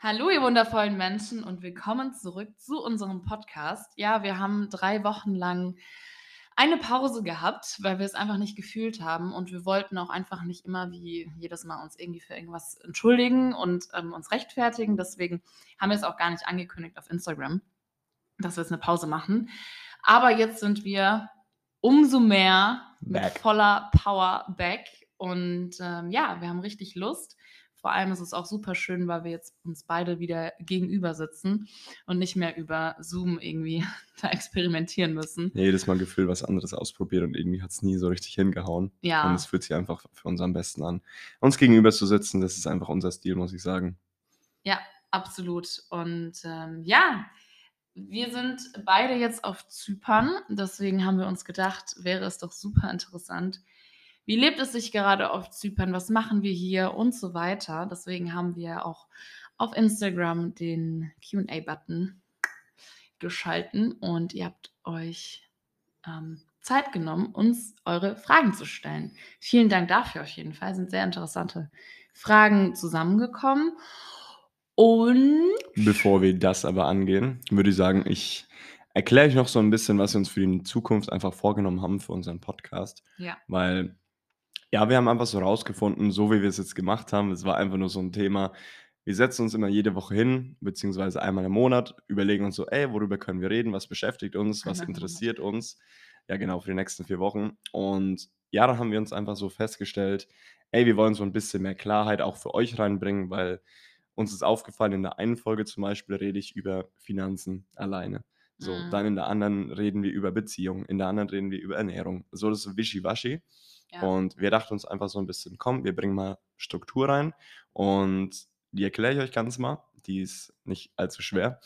Hallo, ihr wundervollen Menschen und willkommen zurück zu unserem Podcast. Ja, wir haben drei Wochen lang eine Pause gehabt, weil wir es einfach nicht gefühlt haben und wir wollten auch einfach nicht immer wie jedes Mal uns irgendwie für irgendwas entschuldigen und ähm, uns rechtfertigen. Deswegen haben wir es auch gar nicht angekündigt auf Instagram, dass wir jetzt eine Pause machen. Aber jetzt sind wir umso mehr mit Back. voller Power back und ähm, ja, wir haben richtig Lust. Vor allem ist es auch super schön, weil wir jetzt uns beide wieder gegenüber sitzen und nicht mehr über Zoom irgendwie da experimentieren müssen. Jedes Mal gefühlt was anderes ausprobiert und irgendwie hat es nie so richtig hingehauen. Und Ja, es fühlt sich einfach für uns am besten an. Uns gegenüber zu sitzen, das ist einfach unser Stil, muss ich sagen. ja, absolut. Und ähm, ja, wir sind beide jetzt auf Zypern. Deswegen haben wir uns gedacht, wäre es doch super interessant. Wie lebt es sich gerade auf Zypern? Was machen wir hier und so weiter? Deswegen haben wir auch auf Instagram den QA-Button geschalten und ihr habt euch ähm, Zeit genommen, uns eure Fragen zu stellen. Vielen Dank dafür auf jeden Fall. Sind sehr interessante Fragen zusammengekommen. Und Bevor wir das aber angehen, würde ich sagen, ich erkläre euch noch so ein bisschen, was wir uns für die Zukunft einfach vorgenommen haben für unseren Podcast. ja, Weil, ja, wir haben einfach so rausgefunden, so wie wir es jetzt gemacht haben, es war einfach nur so ein Thema. Wir setzen uns immer jede Woche hin, beziehungsweise einmal im Monat, überlegen uns so, ey, worüber können wir reden, was beschäftigt uns, was Monat. interessiert uns. Ja, genau, für die nächsten vier Wochen. Und ja, da haben wir uns einfach so festgestellt, ey, wir wollen so ein bisschen mehr Klarheit auch für euch reinbringen, weil uns ist aufgefallen, in der einen Folge zum Beispiel rede ich über Finanzen alleine. So, Mhm. dann in der anderen reden wir über Beziehungen, in der anderen reden wir über Ernährung. So, das ist so wischiwaschi. Ja. Und wir dachten uns einfach so ein bisschen, komm, wir bringen mal Struktur rein und die erkläre ich euch ganz mal. Die ist nicht allzu schwer.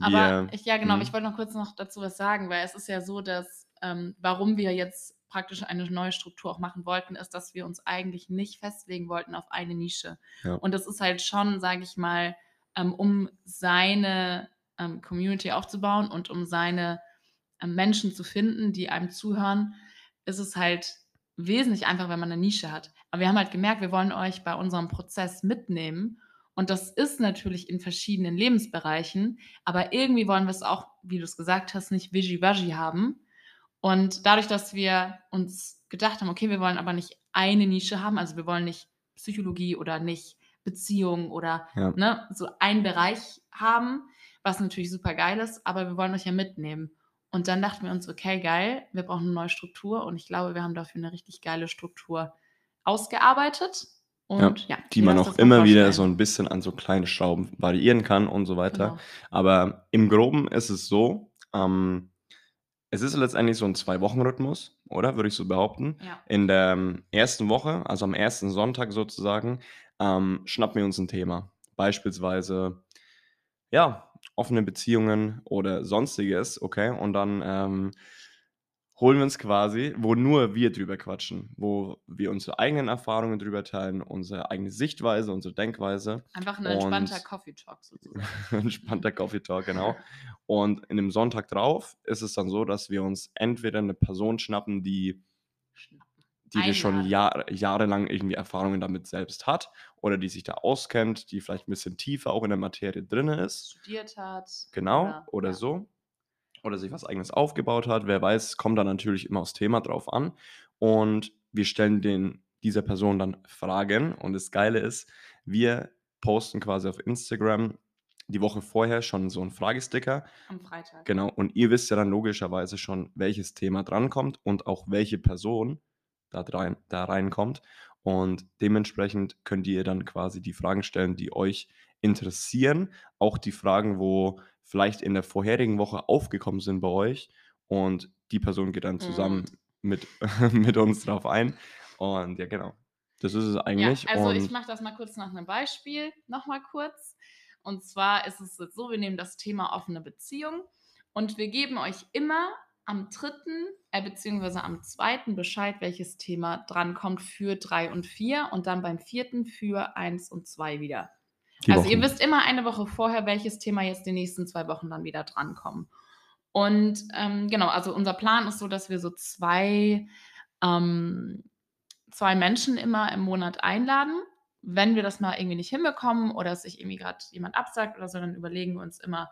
Aber Wir, ich, ja, genau, aber Mhm. ich wollte noch kurz noch dazu was sagen, weil es ist ja so, dass ähm, warum wir jetzt praktisch eine neue Struktur auch machen wollten, ist, dass wir uns eigentlich nicht festlegen wollten auf eine Nische. Ja. Und das ist halt schon, sage ich mal, ähm, um seine ähm, Community aufzubauen und um seine ähm, Menschen zu finden, die einem zuhören, ist es halt wesentlich einfacher, wenn man eine Nische hat. Aber wir haben halt gemerkt, wir wollen euch bei unserem Prozess mitnehmen. Und das ist natürlich in verschiedenen Lebensbereichen, aber irgendwie wollen wir es auch, wie du es gesagt hast, nicht wischiwaschi haben. Und dadurch, dass wir uns gedacht haben, okay, wir wollen aber nicht eine Nische haben, also wir wollen nicht Psychologie oder nicht Beziehung oder Ja. ne, so einen Bereich haben, was natürlich super geil ist, aber wir wollen euch ja mitnehmen. Und dann dachten wir uns, okay, geil, wir brauchen eine neue Struktur und ich glaube, wir haben dafür eine richtig geile Struktur ausgearbeitet. Und ja, die ihr man auch immer wieder so ein bisschen an so kleine Schrauben variieren kann und so weiter. Genau. Aber im Groben ist es so, ähm, es ist letztendlich so ein Zwei-Wochen-Rhythmus, oder? Würde ich so behaupten. Ja. In der ähm, ersten Woche, also am ersten Sonntag sozusagen, ähm, schnappen wir uns ein Thema. Beispielsweise, ja, offene Beziehungen oder sonstiges, okay? Und dann ähm, holen wir uns quasi, wo nur wir drüber quatschen, wo wir unsere eigenen Erfahrungen drüber teilen, unsere eigene Sichtweise, unsere Denkweise. Einfach ein entspannter Coffee Talk sozusagen. Entspannter Coffee Talk, genau. Und in dem Sonntag drauf ist es dann so, dass wir uns entweder eine Person schnappen, die, die wir schon. Jahr, jahrelang irgendwie Erfahrungen damit selbst hat oder die sich da auskennt, die vielleicht ein bisschen tiefer auch in der Materie drin ist. Studiert hat. Genau, oder, ja. so. Oder sich was eigenes aufgebaut hat. Wer weiß, kommt da natürlich immer aufs Thema drauf an. Und wir stellen den, dieser Person dann Fragen. Und das Geile ist, wir posten quasi auf Instagram die Woche vorher schon so einen Fragesticker. Am Freitag. Genau. Und ihr wisst ja dann logischerweise schon, welches Thema drankommt und auch welche Person da, rein, da reinkommt. Und dementsprechend könnt ihr dann quasi die Fragen stellen, die euch interessieren. Auch die Fragen, wo vielleicht in der vorherigen Woche aufgekommen sind bei euch. Und die Person geht dann zusammen mit, mit uns drauf ein. Und ja, genau. Das ist es eigentlich. Ja, also ich und mache das mal kurz nach einem Beispiel, nochmal kurz. Und zwar ist es so, wir nehmen das Thema offene Beziehung und wir geben euch immer am dritten, äh, beziehungsweise am zweiten Bescheid, welches Thema drankommt für drei und vier und dann beim vierten für eins und zwei wieder. die also ihr Wochen. wisst immer eine Woche vorher, welches Thema jetzt die nächsten zwei Wochen dann wieder drankommen. Und ähm, genau, also unser Plan ist so, dass wir so zwei, ähm, zwei Menschen immer im Monat einladen, wenn wir das mal irgendwie nicht hinbekommen oder sich irgendwie gerade jemand absagt oder so, dann überlegen wir uns immer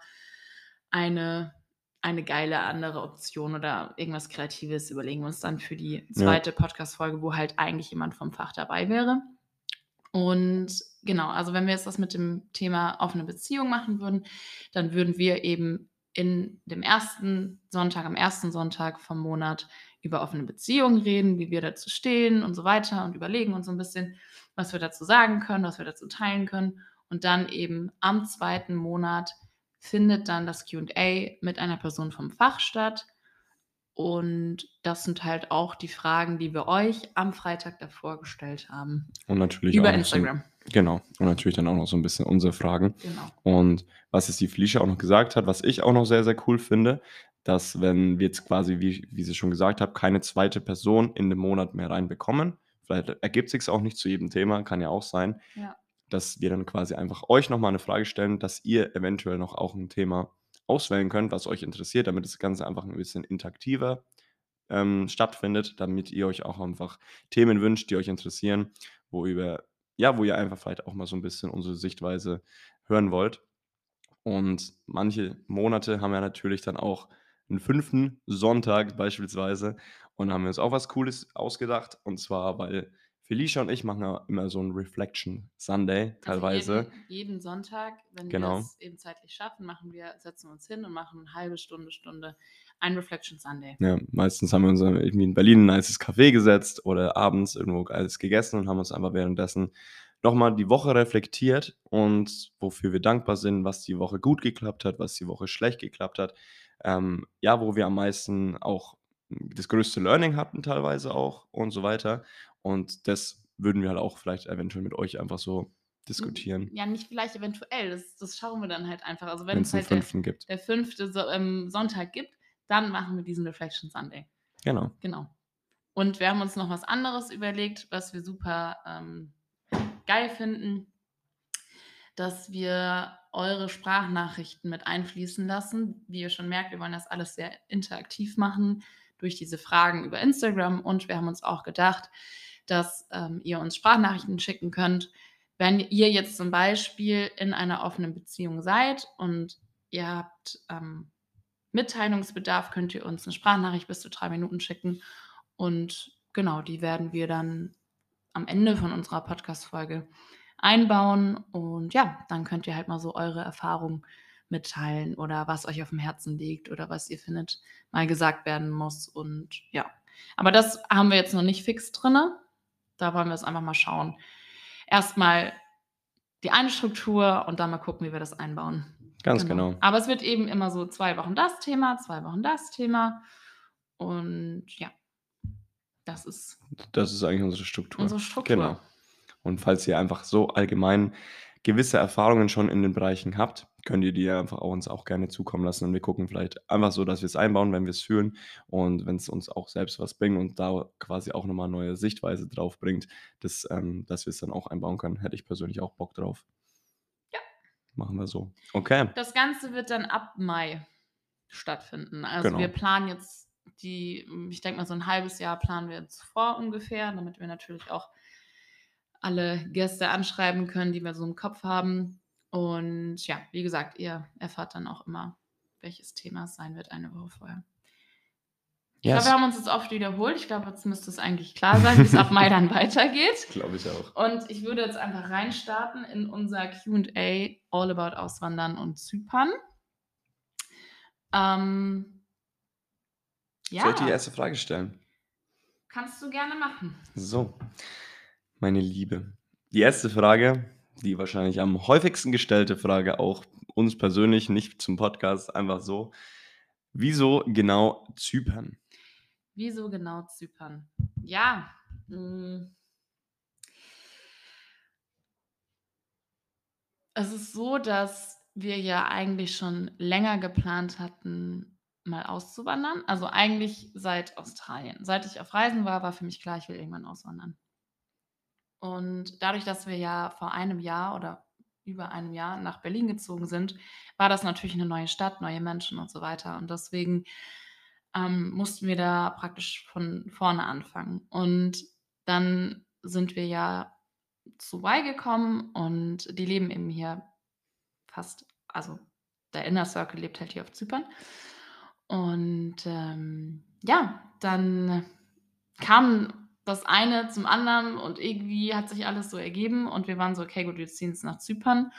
eine, eine geile andere Option oder irgendwas Kreatives überlegen wir uns dann für die zweite Podcast-Folge, wo halt eigentlich jemand vom Fach dabei wäre. Und genau, also wenn wir jetzt das mit dem Thema offene Beziehung machen würden, dann würden wir eben in dem ersten Sonntag, am ersten Sonntag vom Monat über offene Beziehungen reden, wie wir dazu stehen und so weiter und überlegen uns so ein bisschen, was wir dazu sagen können, was wir dazu teilen können. Und dann eben am zweiten Monat findet dann das QA mit einer Person vom Fach statt. Und das sind halt auch die Fragen, die wir euch am Freitag davor gestellt haben. Und natürlich Über Instagram. So, genau. Und natürlich dann auch noch so ein bisschen unsere Fragen. Genau. Und was jetzt die Felicia auch noch gesagt hat, was ich auch noch sehr, sehr cool finde, dass wenn wir jetzt quasi, wie, wie sie schon gesagt hat, keine zweite Person in den Monat mehr reinbekommen, vielleicht ergibt sich auch nicht zu jedem Thema, kann ja auch sein, Ja. Dass wir dann quasi einfach euch nochmal eine Frage stellen, dass ihr eventuell noch auch ein Thema auswählen könnt, was euch interessiert, damit das Ganze einfach ein bisschen interaktiver ähm, stattfindet, damit ihr euch auch einfach Themen wünscht, die euch interessieren, wo ihr, ja, wo ihr einfach vielleicht auch mal so ein bisschen unsere Sichtweise hören wollt. Und manche Monate haben ja natürlich dann auch einen fünften Sonntag beispielsweise und haben wir uns auch was Cooles ausgedacht. Und zwar, weil Felicia und ich machen ja immer so einen Reflection Sunday teilweise. Also jeden, jeden Sonntag, wenn Genau. wir es eben zeitlich schaffen, machen wir, setzen wir uns hin und machen eine halbe Stunde, Stunde ein Reflection Sunday. Ja, meistens haben wir uns irgendwie in Berlin ein nices Café gesetzt oder abends irgendwo alles gegessen und haben uns einfach währenddessen nochmal die Woche reflektiert und wofür wir dankbar sind, was die Woche gut geklappt hat, was die Woche schlecht geklappt hat. Ähm, ja, wo wir am meisten auch das größte Learning hatten teilweise auch und so weiter. Und das würden wir halt auch vielleicht eventuell mit euch einfach so diskutieren, Ja, nicht vielleicht eventuell, das, das schauen wir dann halt einfach. Also wenn es halt der, fünften gibt. der fünfte so, ähm, Sonntag gibt, dann machen wir diesen Reflection Sunday. Genau. Genau. Und wir haben uns noch was anderes überlegt, was wir super ähm, geil finden, dass wir eure Sprachnachrichten mit einfließen lassen. Wie ihr schon merkt, wir wollen das alles sehr interaktiv machen durch diese Fragen über Instagram. Und wir haben uns auch gedacht, dass ähm, ihr uns Sprachnachrichten schicken könnt, wenn ihr jetzt zum Beispiel in einer offenen Beziehung seid und ihr habt ähm, Mitteilungsbedarf, könnt ihr uns eine Sprachnachricht bis zu drei Minuten schicken. Und genau, die werden wir dann am Ende von unserer Podcast-Folge einbauen. Und ja, dann könnt ihr halt mal so eure Erfahrungen mitteilen oder was euch auf dem Herzen liegt oder was ihr findet, mal gesagt werden muss. Und ja, aber das haben wir jetzt noch nicht fix drinne. Da wollen wir es einfach mal schauen. Erstmal die eine Struktur und dann mal gucken, wie wir das einbauen. Ganz genau. Aber es wird eben immer so zwei Wochen das Thema, zwei Wochen das Thema. Und ja, das ist Das ist eigentlich unsere Struktur. unsere Struktur. Genau. Und falls ihr einfach so allgemein gewisse Erfahrungen schon in den Bereichen habt, könnt ihr die einfach auch uns auch gerne zukommen lassen und wir gucken vielleicht einfach so, dass wir es einbauen, wenn wir es fühlen und wenn es uns auch selbst was bringt und da quasi auch nochmal neue Sichtweise drauf bringt, dass, ähm, dass wir es dann auch einbauen können. Hätte ich persönlich auch Bock drauf. Ja. Machen wir so. Okay. Das Ganze wird dann ab Mai stattfinden. Also Genau. wir planen jetzt die, ich denke mal, so ein halbes Jahr planen wir jetzt vor ungefähr, damit wir natürlich auch alle Gäste anschreiben können, die wir so im Kopf haben. Und ja, wie gesagt, ihr erfahrt dann auch immer, welches Thema es sein wird, eine Woche vorher. Ich glaube, Yes. wir haben uns jetzt oft wiederholt. Ich glaube, jetzt müsste es eigentlich klar sein, wie es ab Mai dann weitergeht. Glaube ich auch. Und ich würde jetzt einfach reinstarten in unser QA All About Auswandern und Zypern. Ähm, ja, Soll ich die erste Frage stellen? kannst du gerne machen. So, meine Liebe. Die erste Frage, die wahrscheinlich am häufigsten gestellte Frage, auch uns persönlich, nicht zum Podcast, einfach so. Wieso genau Zypern? Wieso genau Zypern? Ja, mh. es ist so, dass wir ja eigentlich schon länger geplant hatten, mal auszuwandern. Also eigentlich seit Australien. Seit ich auf Reisen war, war für mich klar, ich will irgendwann auswandern. Und dadurch, dass wir ja vor einem Jahr oder über einem Jahr nach Berlin gezogen sind, war das natürlich eine neue Stadt, neue Menschen und so weiter. Und deswegen ähm, mussten wir da praktisch von vorne anfangen. Und dann sind wir ja zu Y gekommen und die leben eben hier fast, also der Inner Circle lebt halt hier auf Zypern. Und ähm, ja, dann kam das eine zum anderen und irgendwie hat sich alles so ergeben und wir waren so, okay, gut, wir ziehen jetzt nach Zypern.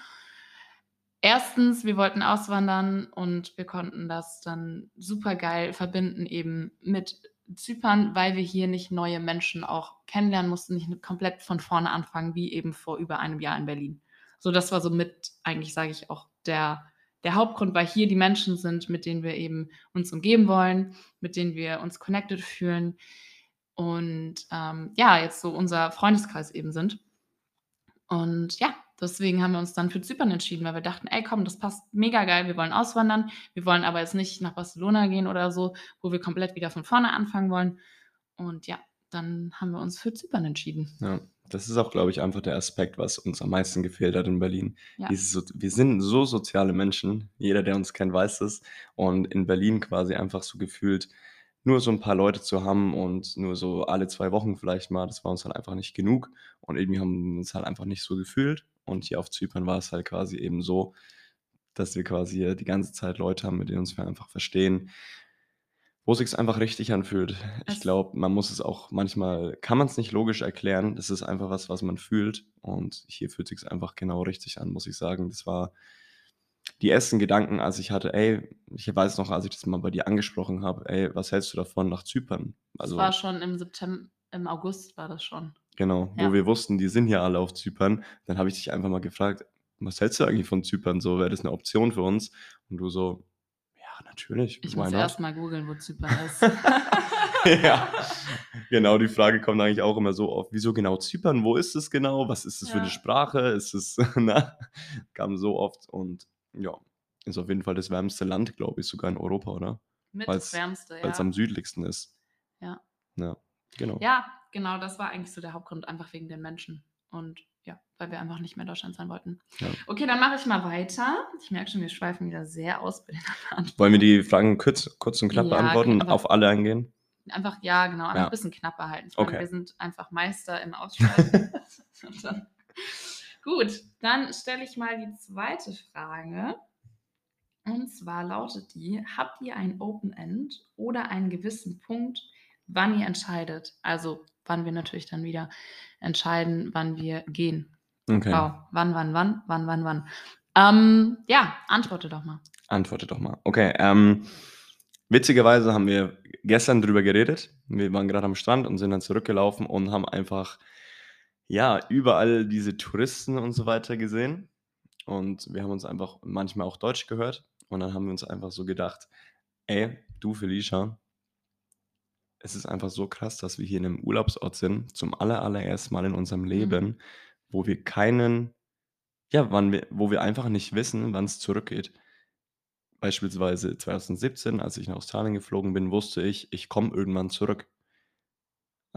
Erstens, wir wollten auswandern und wir konnten das dann super geil verbinden eben mit Zypern, weil wir hier nicht neue Menschen auch kennenlernen mussten, nicht komplett von vorne anfangen, wie eben vor über einem Jahr in Berlin. So, das war so mit, eigentlich sage ich auch, der, der Hauptgrund, weil hier die Menschen sind, mit denen wir eben uns umgeben wollen, mit denen wir uns connected fühlen und ähm, ja, jetzt so unser Freundeskreis eben sind. Und ja, deswegen haben wir uns dann für Zypern entschieden, weil wir dachten, ey, komm, das passt mega geil, wir wollen auswandern, wir wollen aber jetzt nicht nach Barcelona gehen oder so, wo wir komplett wieder von vorne anfangen wollen. Und ja, dann haben wir uns für Zypern entschieden. Ja, das ist auch, glaube ich, einfach der Aspekt, was uns am meisten gefehlt hat in Berlin. Ja. So, wir sind so soziale Menschen, jeder, der uns kennt, weiß es. Und in Berlin quasi einfach so gefühlt, nur so ein paar Leute zu haben und nur so alle zwei Wochen vielleicht mal, das war uns halt einfach nicht genug. Und irgendwie haben wir uns halt einfach nicht so gefühlt. Und hier auf Zypern war es halt quasi eben so, dass wir quasi die ganze Zeit Leute haben, mit denen uns wir einfach verstehen, wo es sich einfach richtig anfühlt. Ich glaube, man muss es auch manchmal, kann man es nicht logisch erklären. Das ist einfach was, was man fühlt. Und hier fühlt sich einfach genau richtig an, muss ich sagen. Das war die ersten Gedanken, als ich hatte, ey, ich weiß noch, als ich das mal bei dir angesprochen habe, ey, was hältst du davon nach Zypern? Also, das war schon im September, im August war das schon. Genau, ja. wo wir wussten, die sind ja alle auf Zypern. Dann habe ich dich einfach mal gefragt, was hältst du eigentlich von Zypern? So, wäre das eine Option für uns? Und du so, ja, natürlich. Ich muss erst mal googeln, wo Zypern ist. ja, genau, die Frage kommt eigentlich auch immer so oft, wieso genau Zypern? Wo ist es genau? Was ist das ja. für eine Sprache? Ist es, na, kam so oft und ja, ist auf jeden Fall das wärmste Land, glaube ich, sogar in Europa, oder? Mit das wärmste, ja. Weil es am südlichsten ist. Ja. Ja, genau. Ja, genau, das war eigentlich so der Hauptgrund, einfach wegen den Menschen. Und ja, weil wir einfach nicht mehr in Deutschland sein wollten. Ja. Okay, dann mache ich mal weiter. Ich merke schon, wir schweifen wieder sehr aus bei den Antworten. Wollen wir die Fragen kurz, kurz und knapp ja, beantworten, genau, auf alle eingehen? Einfach, ja, genau, einfach ja. ein bisschen knapper halten. Okay. Wir sind einfach Meister im Ausschreiben. Gut, dann stelle ich mal die zweite Frage. Und zwar lautet die: Habt ihr ein Open End oder einen gewissen Punkt, wann ihr entscheidet? Also, wann wir natürlich dann wieder entscheiden, wann wir gehen. Okay. Wow. Wann, wann, wann, wann, wann, wann. Ähm, ja, antworte doch mal. Antworte doch mal. Okay. Ähm, witzigerweise haben wir gestern drüber geredet. Wir waren gerade am Strand und sind dann zurückgelaufen und haben einfach ja, überall diese Touristen und so weiter gesehen. Und wir haben uns einfach manchmal auch Deutsch gehört. Und dann haben wir uns einfach so gedacht, ey, du Felicia, es ist einfach so krass, dass wir hier in einem Urlaubsort sind, zum aller, allerersten Mal in unserem mhm. Leben, mhm. wo wir keinen, ja, wann wir, wo wir einfach nicht wissen, wann es zurückgeht. Beispielsweise 2017, als ich nach Australien geflogen bin, wusste ich, ich komme irgendwann zurück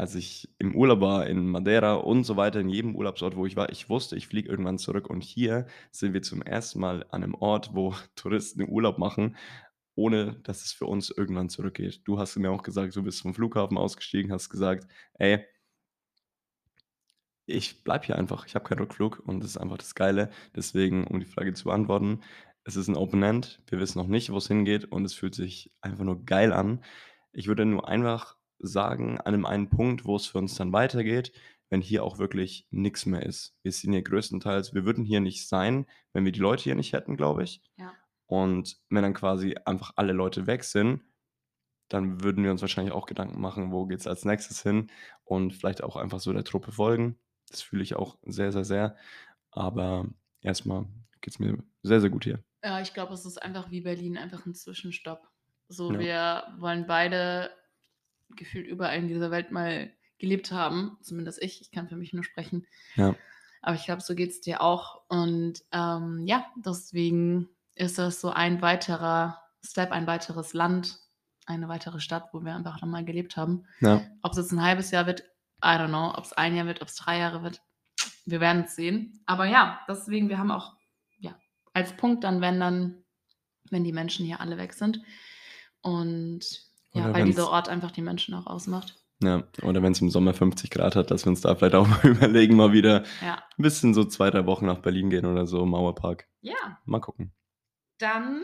als ich im Urlaub war in Madeira und so weiter, in jedem Urlaubsort, wo ich war, ich wusste, ich fliege irgendwann zurück. Und hier sind wir zum ersten Mal an einem Ort, wo Touristen Urlaub machen, ohne dass es für uns irgendwann zurückgeht. Du hast mir auch gesagt, du bist vom Flughafen ausgestiegen, hast gesagt, ey, ich bleibe hier einfach, ich habe keinen Rückflug und das ist einfach das Geile. Deswegen, um die Frage zu beantworten, es ist ein Open End, wir wissen noch nicht, wo es hingeht und es fühlt sich einfach nur geil an. Ich würde nur einfach sagen, an einem einen Punkt, wo es für uns dann weitergeht, wenn hier auch wirklich nichts mehr ist. Wir sind hier größtenteils, wir würden hier nicht sein, wenn wir die Leute hier nicht hätten, glaube ich. Ja. Und wenn dann quasi einfach alle Leute weg sind, dann würden wir uns wahrscheinlich auch Gedanken machen, wo geht es als nächstes hin und vielleicht auch einfach so der Truppe folgen. Das fühle ich auch sehr, sehr, sehr. Aber erstmal geht es mir sehr, sehr gut hier. Ja, ich glaube, es ist einfach wie Berlin, einfach ein Zwischenstopp. So, ja. wir wollen beide gefühlt überall in dieser Welt mal gelebt haben. Zumindest ich. Ich kann für mich nur sprechen. Ja. Aber ich glaube, so geht es dir auch. Und ähm, ja, deswegen ist das so ein weiterer Step, ein weiteres Land, eine weitere Stadt, wo wir einfach nochmal gelebt haben. Ja. Ob es jetzt ein halbes Jahr wird, I don't know. Ob es ein Jahr wird, ob es drei Jahre wird, wir werden es sehen. Aber ja, deswegen, wir haben auch ja, als Punkt dann, wenn dann, wenn die Menschen hier alle weg sind. Und ja, weil dieser Ort einfach die Menschen auch ausmacht. Ja, oder wenn es im Sommer 50 Grad hat, dass wir uns da vielleicht auch mal überlegen, mal wieder Ja. ein bisschen so zwei, drei Wochen nach Berlin gehen oder so, Mauerpark. Ja, Mal gucken. dann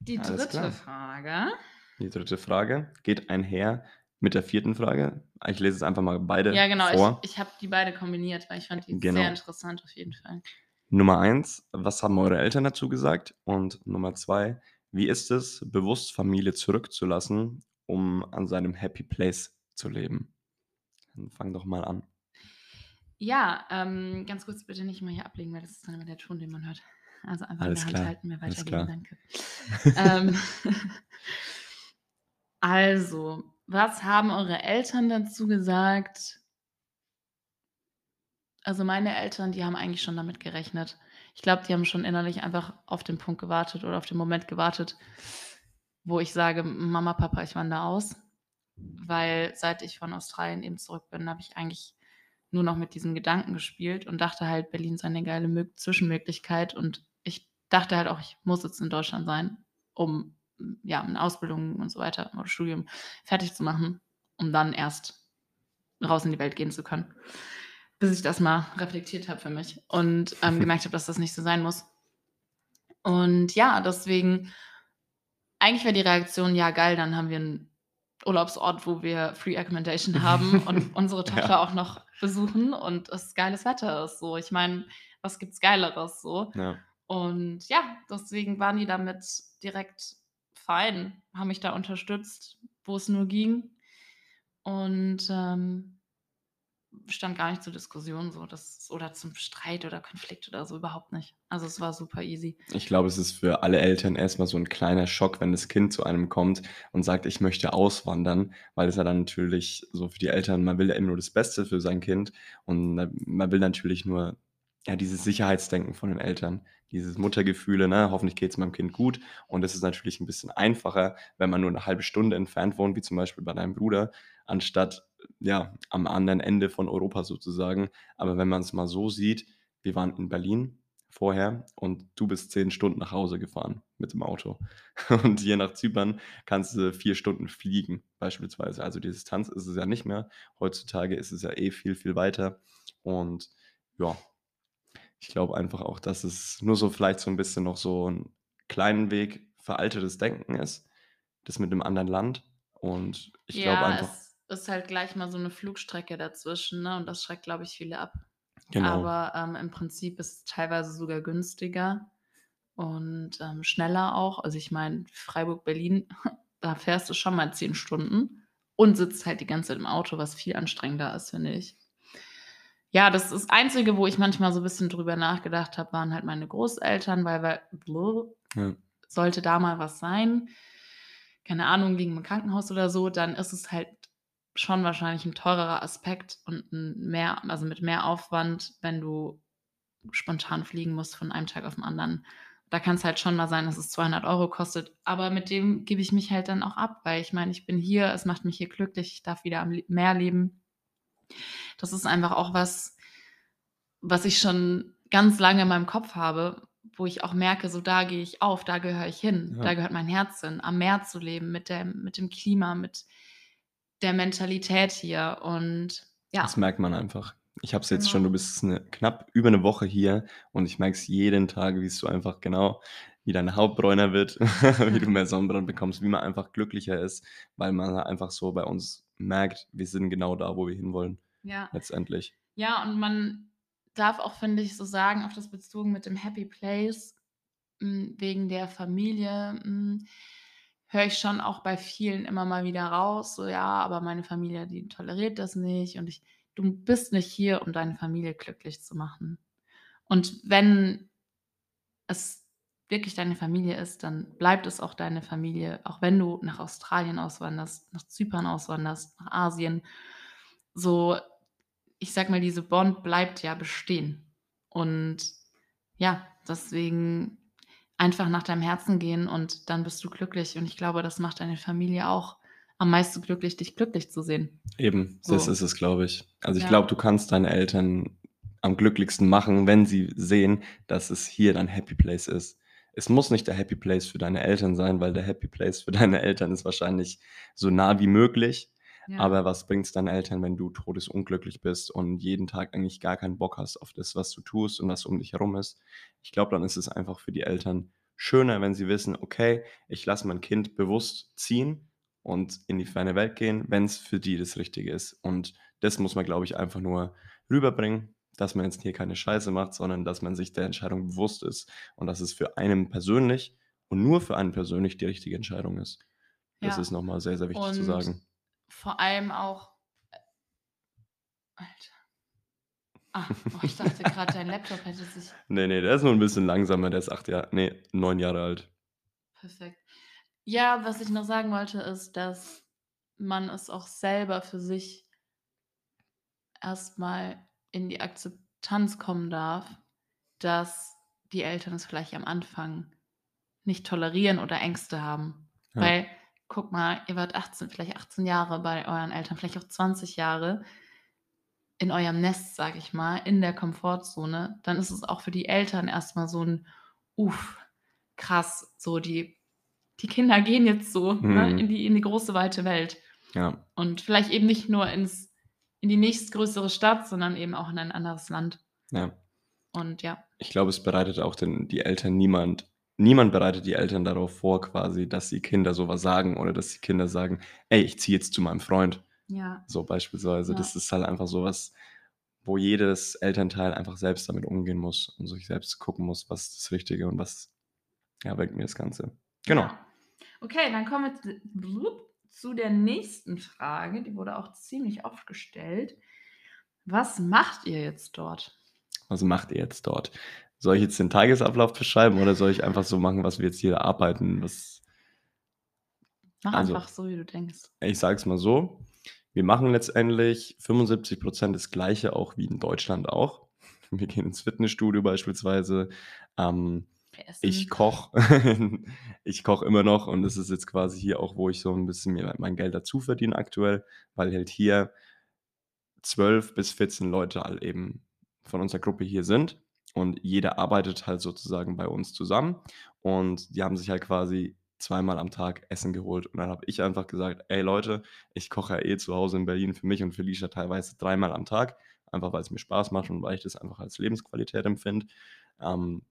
die Alles dritte klar. Frage. Die dritte Frage geht einher mit der vierten Frage. Ich lese es einfach mal beide Ja, genau. vor. Ich, ich habe die beide kombiniert, weil ich fand die Genau. sehr interessant auf jeden Fall. Nummer eins, was haben eure Eltern dazu gesagt? Und Nummer zwei, wie ist es, bewusst Familie zurückzulassen, um an seinem Happy Place zu leben? Dann fang doch mal an. Ja, ähm, ganz kurz bitte nicht mal hier ablegen, weil das ist dann immer der Ton, den man hört. Also einfach Alles in der klar, Hand halten, weitergeben, klar. danke. ähm, also, was haben eure Eltern dazu gesagt? Also meine Eltern, die haben eigentlich schon damit gerechnet. Ich glaube, die haben schon innerlich einfach auf den Punkt gewartet oder auf den Moment gewartet, wo ich sage, Mama, Papa, ich wandere aus. Weil seit ich von Australien eben zurück bin, habe ich eigentlich nur noch mit diesem Gedanken gespielt und dachte halt, Berlin sei eine geile Mö Zwischenmöglichkeit. Und ich dachte halt auch, ich muss jetzt in Deutschland sein, um ja, eine Ausbildung und so weiter oder Studium fertig zu machen, um dann erst raus in die Welt gehen zu können. Bis ich das mal reflektiert habe für mich und ähm, gemerkt habe, dass das nicht so sein muss. Und ja, deswegen, eigentlich wäre die Reaktion, ja geil, dann haben wir einen Urlaubsort, wo wir Free Accommodation haben und unsere Tochter Ja. auch noch besuchen und es geiles Wetter ist. So, ich meine, was gibt's Geileres so? Ja. Und ja, deswegen waren die damit direkt fein, haben mich da unterstützt, wo es nur ging. Und ähm, stand gar nicht zur Diskussion so, das, oder zum Streit oder Konflikt oder so, überhaupt nicht. Also es war super easy. Ich glaube, es ist für alle Eltern erstmal so ein kleiner Schock, wenn das Kind zu einem kommt und sagt, ich möchte auswandern, weil es ja dann natürlich so für die Eltern, man will ja immer nur das Beste für sein Kind und man will natürlich nur ja dieses Sicherheitsdenken von den Eltern, dieses Muttergefühle, ne, hoffentlich geht es meinem Kind gut und es ist natürlich ein bisschen einfacher, wenn man nur eine halbe Stunde entfernt wohnt, wie zum Beispiel bei deinem Bruder, anstatt ja am anderen Ende von Europa sozusagen. Aber wenn man es mal so sieht, wir waren in Berlin vorher und du bist zehn Stunden nach Hause gefahren mit dem Auto. Und hier nach Zypern kannst du vier Stunden fliegen, beispielsweise. Also die Distanz ist es ja nicht mehr. Heutzutage ist es ja eh viel, viel weiter. Und ja, ich glaube einfach auch, dass es nur so vielleicht so ein bisschen noch so einen kleinen Weg veraltetes Denken ist, das mit einem anderen Land. Und ich glaube ja, einfach, es ist halt gleich mal so eine Flugstrecke dazwischen, ne? Und das schreckt, glaube ich, viele ab. genau. Aber ähm, im Prinzip ist es teilweise sogar günstiger und ähm, schneller auch. Also ich meine, Freiburg-Berlin, da fährst du schon mal zehn Stunden und sitzt halt die ganze Zeit im Auto, was viel anstrengender ist, finde ich. Ja, das ist das Einzige, wo ich manchmal so ein bisschen drüber nachgedacht habe, waren halt meine Großeltern, weil wir, Ja. sollte da mal was sein, keine Ahnung, liegen im Krankenhaus oder so, dann ist es halt schon wahrscheinlich ein teurerer Aspekt und ein mehr, also mit mehr Aufwand, wenn du spontan fliegen musst von einem Tag auf den anderen. Da kann es halt schon mal sein, dass es 200 Euro kostet, aber mit dem gebe ich mich halt dann auch ab, weil ich meine, ich bin hier, es macht mich hier glücklich, ich darf wieder am Meer leben. Das ist einfach auch was, was ich schon ganz lange in meinem Kopf habe, wo ich auch merke, so da gehe ich auf, da gehöre ich hin, Ja. da gehört mein Herz hin, am Meer zu leben, mit dem, mit dem Klima, mit der Mentalität hier. Und ja, Das merkt man einfach. Ich habe es jetzt schon, Genau. du bist eine, knapp über eine Woche hier und ich merke es jeden Tag, wie es so einfach genau, wie deine Haut bräuner wird, wie du mehr Sonnenbrand bekommst, wie man einfach glücklicher ist, weil man einfach so bei uns merkt, wir sind genau da, wo wir hinwollen, ja. letztendlich. Ja, und man darf auch, finde ich, so sagen, auf das bezogen mit dem Happy Place, mh, wegen der Familie, mh, höre ich schon auch bei vielen immer mal wieder raus, so ja, aber meine Familie, die toleriert das nicht und ich, du bist nicht hier, um deine Familie glücklich zu machen. Und wenn es wirklich deine Familie ist, dann bleibt es auch deine Familie, auch wenn du nach Australien auswanderst, nach Zypern auswanderst, nach Asien. So, ich sag mal, diese Bond bleibt ja bestehen. Und ja, deswegen einfach nach deinem Herzen gehen und dann bist du glücklich. Und ich glaube, das macht deine Familie auch am meisten glücklich, dich glücklich zu sehen. Eben, das So. ist es, glaube ich. Also ich Ja. glaube, du kannst deine Eltern am glücklichsten machen, wenn sie sehen, dass es hier dein Happy Place ist. Es muss nicht der Happy Place für deine Eltern sein, weil der Happy Place für deine Eltern ist wahrscheinlich so nah wie möglich. Ja. Aber was bringt es deinen Eltern, wenn du todesunglücklich bist und jeden Tag eigentlich gar keinen Bock hast auf das, was du tust und was um dich herum ist? Ich glaube, dann ist es einfach für die Eltern schöner, wenn sie wissen, okay, ich lasse mein Kind bewusst ziehen und in die ferne Welt gehen, wenn es für die das Richtige ist. Und das muss man, glaube ich, einfach nur rüberbringen, dass man jetzt hier keine Scheiße macht, sondern dass man sich der Entscheidung bewusst ist und dass es für einen persönlich und nur für einen persönlich die richtige Entscheidung ist. Das Ja. ist nochmal sehr, sehr wichtig zu Und sagen. Vor allem auch. äh, Alter. Ah, oh, ich dachte gerade, dein Laptop hätte sich. Nee, nee, der ist nur ein bisschen langsamer, der ist acht Jahre, nee, neun Jahre alt. Perfekt. Ja, was ich noch sagen wollte, ist, dass man es auch selber für sich erstmal in die Akzeptanz kommen darf, dass die Eltern es vielleicht am Anfang nicht tolerieren oder Ängste haben. Ja. Weil, guck mal, ihr wart 18, vielleicht 18 Jahre bei euren Eltern, vielleicht auch 20 Jahre in eurem Nest, sag ich mal, in der Komfortzone, dann ist es auch für die Eltern erstmal so ein Uff, krass, so die, die Kinder gehen jetzt so ne, Mhm. in, die, in die große, weite Welt. Ja, Und vielleicht eben nicht nur ins, in die nächstgrößere Stadt, sondern eben auch in ein anderes Land. ja. Und ja, Ich glaube, es bereitet auch den, die Eltern niemand, niemand bereitet die Eltern darauf vor, quasi, dass die Kinder sowas sagen oder dass die Kinder sagen, ey, ich ziehe jetzt zu meinem Freund. ja, So beispielsweise. Ja. Das ist halt einfach sowas, wo jedes Elternteil einfach selbst damit umgehen muss und sich selbst gucken muss, was ist das Richtige und was ja, bringt mir das Ganze. Genau. Ja. Okay, dann kommen wir zu der nächsten Frage. Die wurde auch ziemlich oft gestellt. Was macht ihr jetzt dort? Was macht ihr jetzt dort? Soll ich jetzt den Tagesablauf beschreiben oder soll ich einfach so machen, was wir jetzt hier arbeiten? Was, Mach Also- einfach so, wie du denkst. ich sage es mal so, wir machen letztendlich 75% das Gleiche auch wie in Deutschland auch. Wir gehen ins Fitnessstudio beispielsweise. Ähm, ich koche ich koche immer noch und das ist jetzt quasi hier auch, wo ich so ein bisschen mir mein Geld dazu verdiene aktuell, weil halt hier 12 bis 14 Leute halt eben von unserer Gruppe hier sind und jeder arbeitet halt sozusagen bei uns zusammen und die haben sich halt quasi zweimal am Tag Essen geholt und dann habe ich einfach gesagt, ey Leute, ich koche ja eh zu Hause in Berlin für mich und für Lisha teilweise dreimal am Tag, einfach weil es mir Spaß macht und weil ich das einfach als Lebensqualität empfinde. Ähm,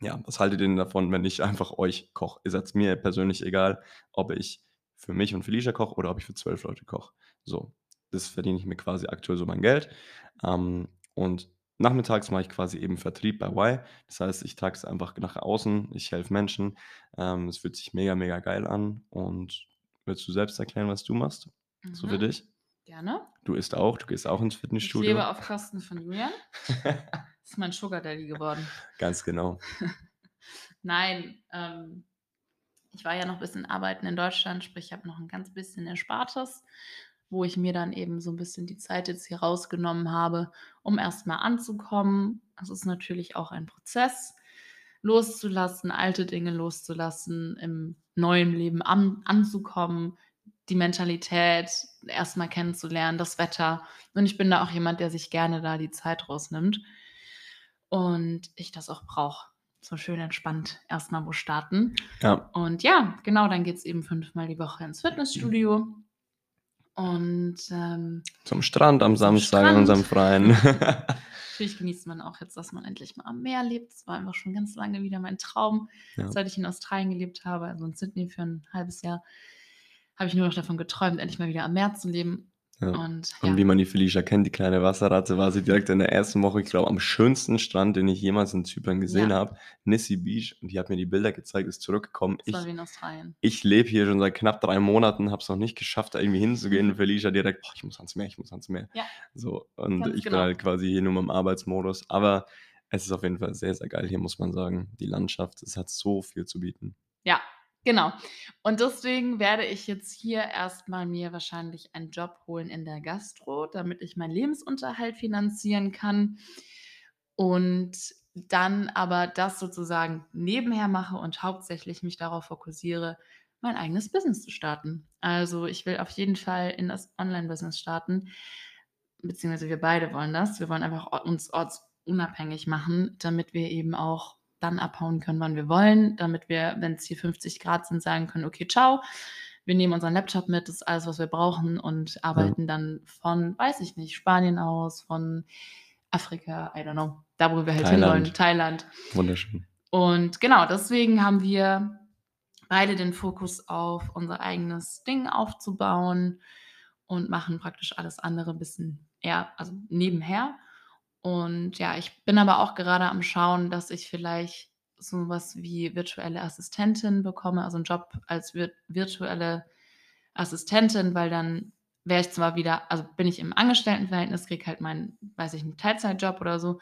ja, was haltet ihr denn davon, wenn ich einfach euch koche? Ist jetzt mir persönlich egal, ob ich für mich und Felicia koche oder ob ich für zwölf Leute koche. So, das verdiene ich mir quasi aktuell so mein Geld. Ähm, und nachmittags mache ich quasi eben Vertrieb bei Y. Das heißt, ich trage es einfach nach außen, ich helfe Menschen. Ähm, es fühlt sich mega, mega geil an. Und willst du selbst erklären, was du machst? So für Mhm, dich? Gerne. Du isst auch, du gehst auch ins Ich Fitnessstudio. lebe auf Kosten von Julian. Das ist mein Sugar Daddy geworden. Ganz genau. Nein, ähm, ich war ja noch ein bisschen arbeiten in Deutschland, sprich, ich habe noch ein ganz bisschen Erspartes, wo ich mir dann eben so ein bisschen die Zeit jetzt hier rausgenommen habe, um erstmal anzukommen. Das ist natürlich auch ein Prozess, loszulassen, alte Dinge loszulassen, im neuen Leben an, anzukommen, die Mentalität erstmal kennenzulernen, das Wetter. Und ich bin da auch jemand, der sich gerne da die Zeit rausnimmt. Und ich das auch brauche. So schön entspannt erstmal wo starten. Ja, Und ja, genau, dann geht es eben fünfmal die Woche ins Fitnessstudio. Und ähm, zum Strand am Samstag in unserem Freien. natürlich genießt man auch jetzt, dass man endlich mal am Meer lebt. Das war einfach schon ganz lange wieder mein Traum, Ja. seit ich in Australien gelebt habe, also in Sydney für ein halbes Jahr, habe ich nur noch davon geträumt, endlich mal wieder am Meer zu leben. Ja. Und Und ja, wie man die Felicia kennt, die kleine Wasserratte, war sie direkt in der ersten Woche, ich glaube, am schönsten Strand, den ich jemals in Zypern gesehen Ja. habe. Nissi Beach. Und die hat mir die Bilder gezeigt, ist zurückgekommen. das Ich, war wie in Australien. ich lebe hier schon seit knapp drei Monaten, habe es noch nicht geschafft, da irgendwie hinzugehen. Und Felicia direkt, boah, ich muss ans Meer, ich muss ans Meer. Ja. So, und Ganz ich genau. bin halt quasi hier nur im Arbeitsmodus. Aber es ist auf jeden Fall sehr, sehr geil hier, muss man sagen. Die Landschaft, es hat so viel zu bieten. Ja, genau. Und deswegen werde ich jetzt hier erstmal mir wahrscheinlich einen Job holen in der Gastro, damit ich meinen Lebensunterhalt finanzieren kann. Und dann aber das sozusagen nebenher mache und hauptsächlich mich darauf fokussiere, mein eigenes Business zu starten. Also ich will auf jeden Fall in das Online-Business starten, beziehungsweise wir beide wollen das. Wir wollen einfach uns ortsunabhängig machen, damit wir eben auch dann abhauen können, wann wir wollen, damit wir, wenn es hier 50 Grad sind, sagen können, okay, ciao, wir nehmen unseren Laptop mit, das ist alles, was wir brauchen und arbeiten dann von, weiß ich nicht, Spanien aus, von Afrika, I don't know, da wo wir halt hinwollen, Thailand. Thailand. Wunderschön. Und genau, deswegen haben wir beide den Fokus auf unser eigenes Ding aufzubauen und machen praktisch alles andere ein bisschen eher, also nebenher. Und ja, ich bin aber auch gerade am Schauen, dass ich vielleicht so was wie virtuelle Assistentin bekomme, also einen Job als vir virtuelle Assistentin, weil dann wäre ich zwar wieder, also bin ich im Angestelltenverhältnis, kriege halt meinen, weiß ich nicht, Teilzeitjob oder so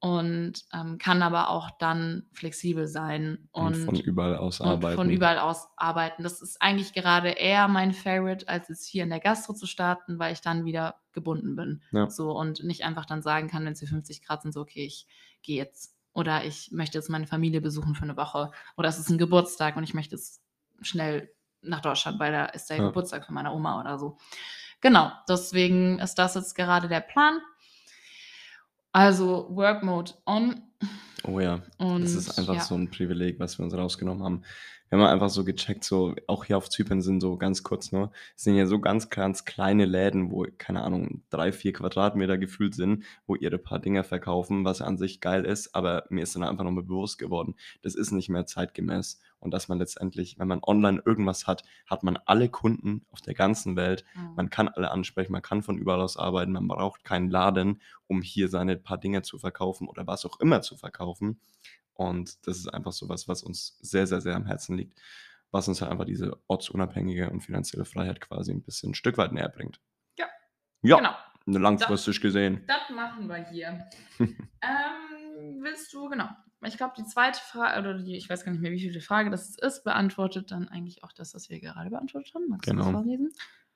und ähm, kann aber auch dann flexibel sein Und von und, überall aus und von arbeiten. überall aus arbeiten. Das ist eigentlich gerade eher mein Favorite, als es hier in der Gastro zu starten, weil ich dann wieder gebunden bin. Ja. So und nicht einfach dann sagen kann, wenn es hier 50 Grad sind, so okay, ich gehe jetzt. Oder ich möchte jetzt meine Familie besuchen für eine Woche. Oder es ist ein Geburtstag und ich möchte jetzt schnell nach Deutschland, weil da ist der Ja. Geburtstag von meiner Oma oder so. Genau, deswegen ist das jetzt gerade der Plan. Also Work Mode on Oh ja, das ist und einfach ja. so ein Privileg, was wir uns rausgenommen haben. Wir haben einfach so gecheckt, so auch hier auf Zypern sind so ganz kurz nur, sind ja so ganz, ganz kleine Läden, wo, keine Ahnung, drei, vier Quadratmeter gefühlt sind, wo ihre paar Dinger verkaufen, was an sich geil ist, aber mir ist dann einfach nochmal bewusst geworden, das ist nicht mehr zeitgemäß und dass man letztendlich, wenn man online irgendwas hat, hat man alle Kunden auf der ganzen Welt, Mhm. man kann alle ansprechen, man kann von überall aus arbeiten, man braucht keinen Laden, um hier seine paar Dinge zu verkaufen oder was auch immer zu verkaufen. Und das ist einfach so was, was uns sehr, sehr, sehr am Herzen liegt, was uns halt einfach diese ortsunabhängige und finanzielle Freiheit quasi ein bisschen ein Stück weit näher bringt. Ja, Ja, genau. ne, langfristig gesehen. Das machen wir hier. ähm, willst du, genau. Ich glaube, die zweite Frage, oder die, ich weiß gar nicht mehr, wie viele Frage das ist, beantwortet dann eigentlich auch das, was wir gerade beantwortet haben. Magst du das Genau. vorlesen?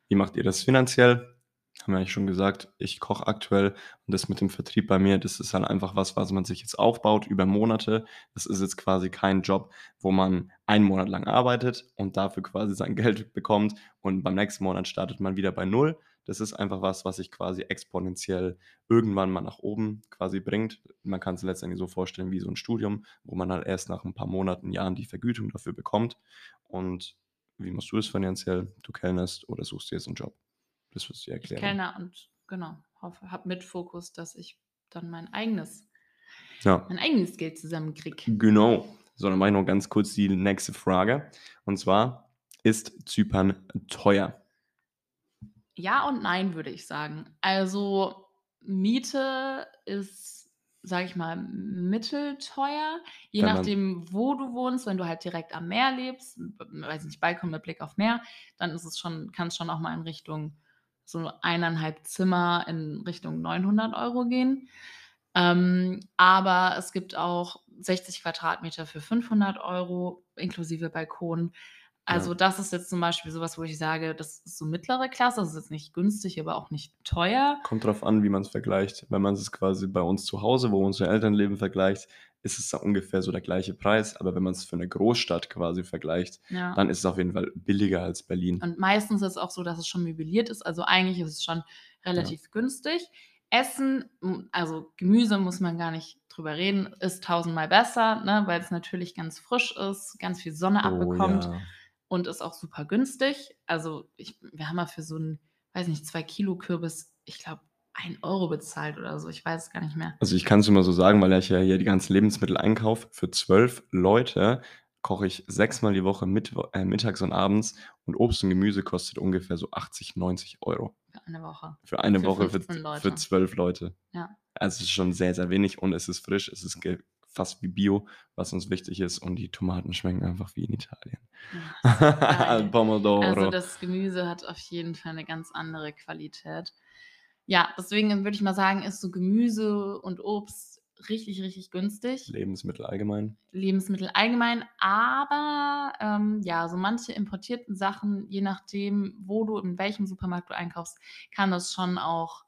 Wie macht ihr das finanziell? Haben wir eigentlich schon gesagt, ich koche aktuell und das mit dem Vertrieb bei mir, das ist halt einfach was, was man sich jetzt aufbaut über Monate. Das ist jetzt quasi kein Job, wo man einen Monat lang arbeitet und dafür quasi sein Geld bekommt und beim nächsten Monat startet man wieder bei Null. Das ist einfach was, was sich quasi exponentiell irgendwann mal nach oben quasi bringt. Man kann es letztendlich so vorstellen wie so ein Studium, wo man halt erst nach ein paar Monaten, Jahren die Vergütung dafür bekommt. Und wie machst du es finanziell? Du kellnerst oder suchst dir jetzt einen Job? Das wirst du erklären. Kellner und genau, hoffe, habe mit Fokus, dass ich dann mein eigenes, Ja, mein eigenes Geld zusammenkriege. genau. So, dann mache ich noch ganz kurz die nächste Frage. Und zwar, ist Zypern teuer? Ja und nein, würde ich sagen. Also Miete ist, sage ich mal, mittelteuer, je Wenn nachdem, wo du wohnst. Wenn du halt direkt am Meer lebst, weiß nicht, Balkon mit Blick auf Meer, dann ist es schon, kann es schon auch mal in Richtung so eineinhalb Zimmer in Richtung 900 Euro gehen. Ähm, aber es gibt auch 60 Quadratmeter für 500 Euro inklusive Balkon. Also Ja. das ist jetzt zum Beispiel sowas, wo ich sage, das ist so mittlere Klasse, das ist jetzt nicht günstig, aber auch nicht teuer. Kommt drauf an, wie man es vergleicht. Wenn man es quasi bei uns zu Hause, wo unsere Eltern leben, vergleicht, ist es da ungefähr so der gleiche Preis. Aber wenn man es für eine Großstadt quasi vergleicht, Ja. dann ist es auf jeden Fall billiger als Berlin. Und meistens ist es auch so, dass es schon möbliert ist. Also eigentlich ist es schon relativ günstig. Essen, also Gemüse muss man gar nicht drüber reden, ist tausendmal besser, ne, weil es natürlich ganz frisch ist, ganz viel Sonne abbekommt Oh ja. und ist auch super günstig. Also ich, wir haben mal für so einen, weiß nicht, zwei Kilo Kürbis, ich glaube, ein Euro bezahlt oder so. Ich weiß es gar nicht mehr. Also ich kann es immer so sagen, weil ich ja hier die ganzen Lebensmittel einkaufe. Für zwölf Leute koche ich sechsmal die Woche mit, äh, mittags und abends und Obst und Gemüse kostet ungefähr so 80, 90 Euro. Für eine Woche. Für eine Für Woche für, 15 Leute. für zwölf Leute. Ja. Also es ist schon sehr, sehr wenig und es ist frisch, es ist fast wie Bio, was uns wichtig ist und die Tomaten schmecken einfach wie in Italien. Ja. Pomodoro. Also das Gemüse hat auf jeden Fall eine ganz andere Qualität. Ja, deswegen würde ich mal sagen, ist so Gemüse und Obst richtig, richtig günstig. Lebensmittel allgemein. Lebensmittel allgemein, aber ähm, ja, so manche importierten Sachen, je nachdem, wo du, in welchem Supermarkt du einkaufst, kann das schon auch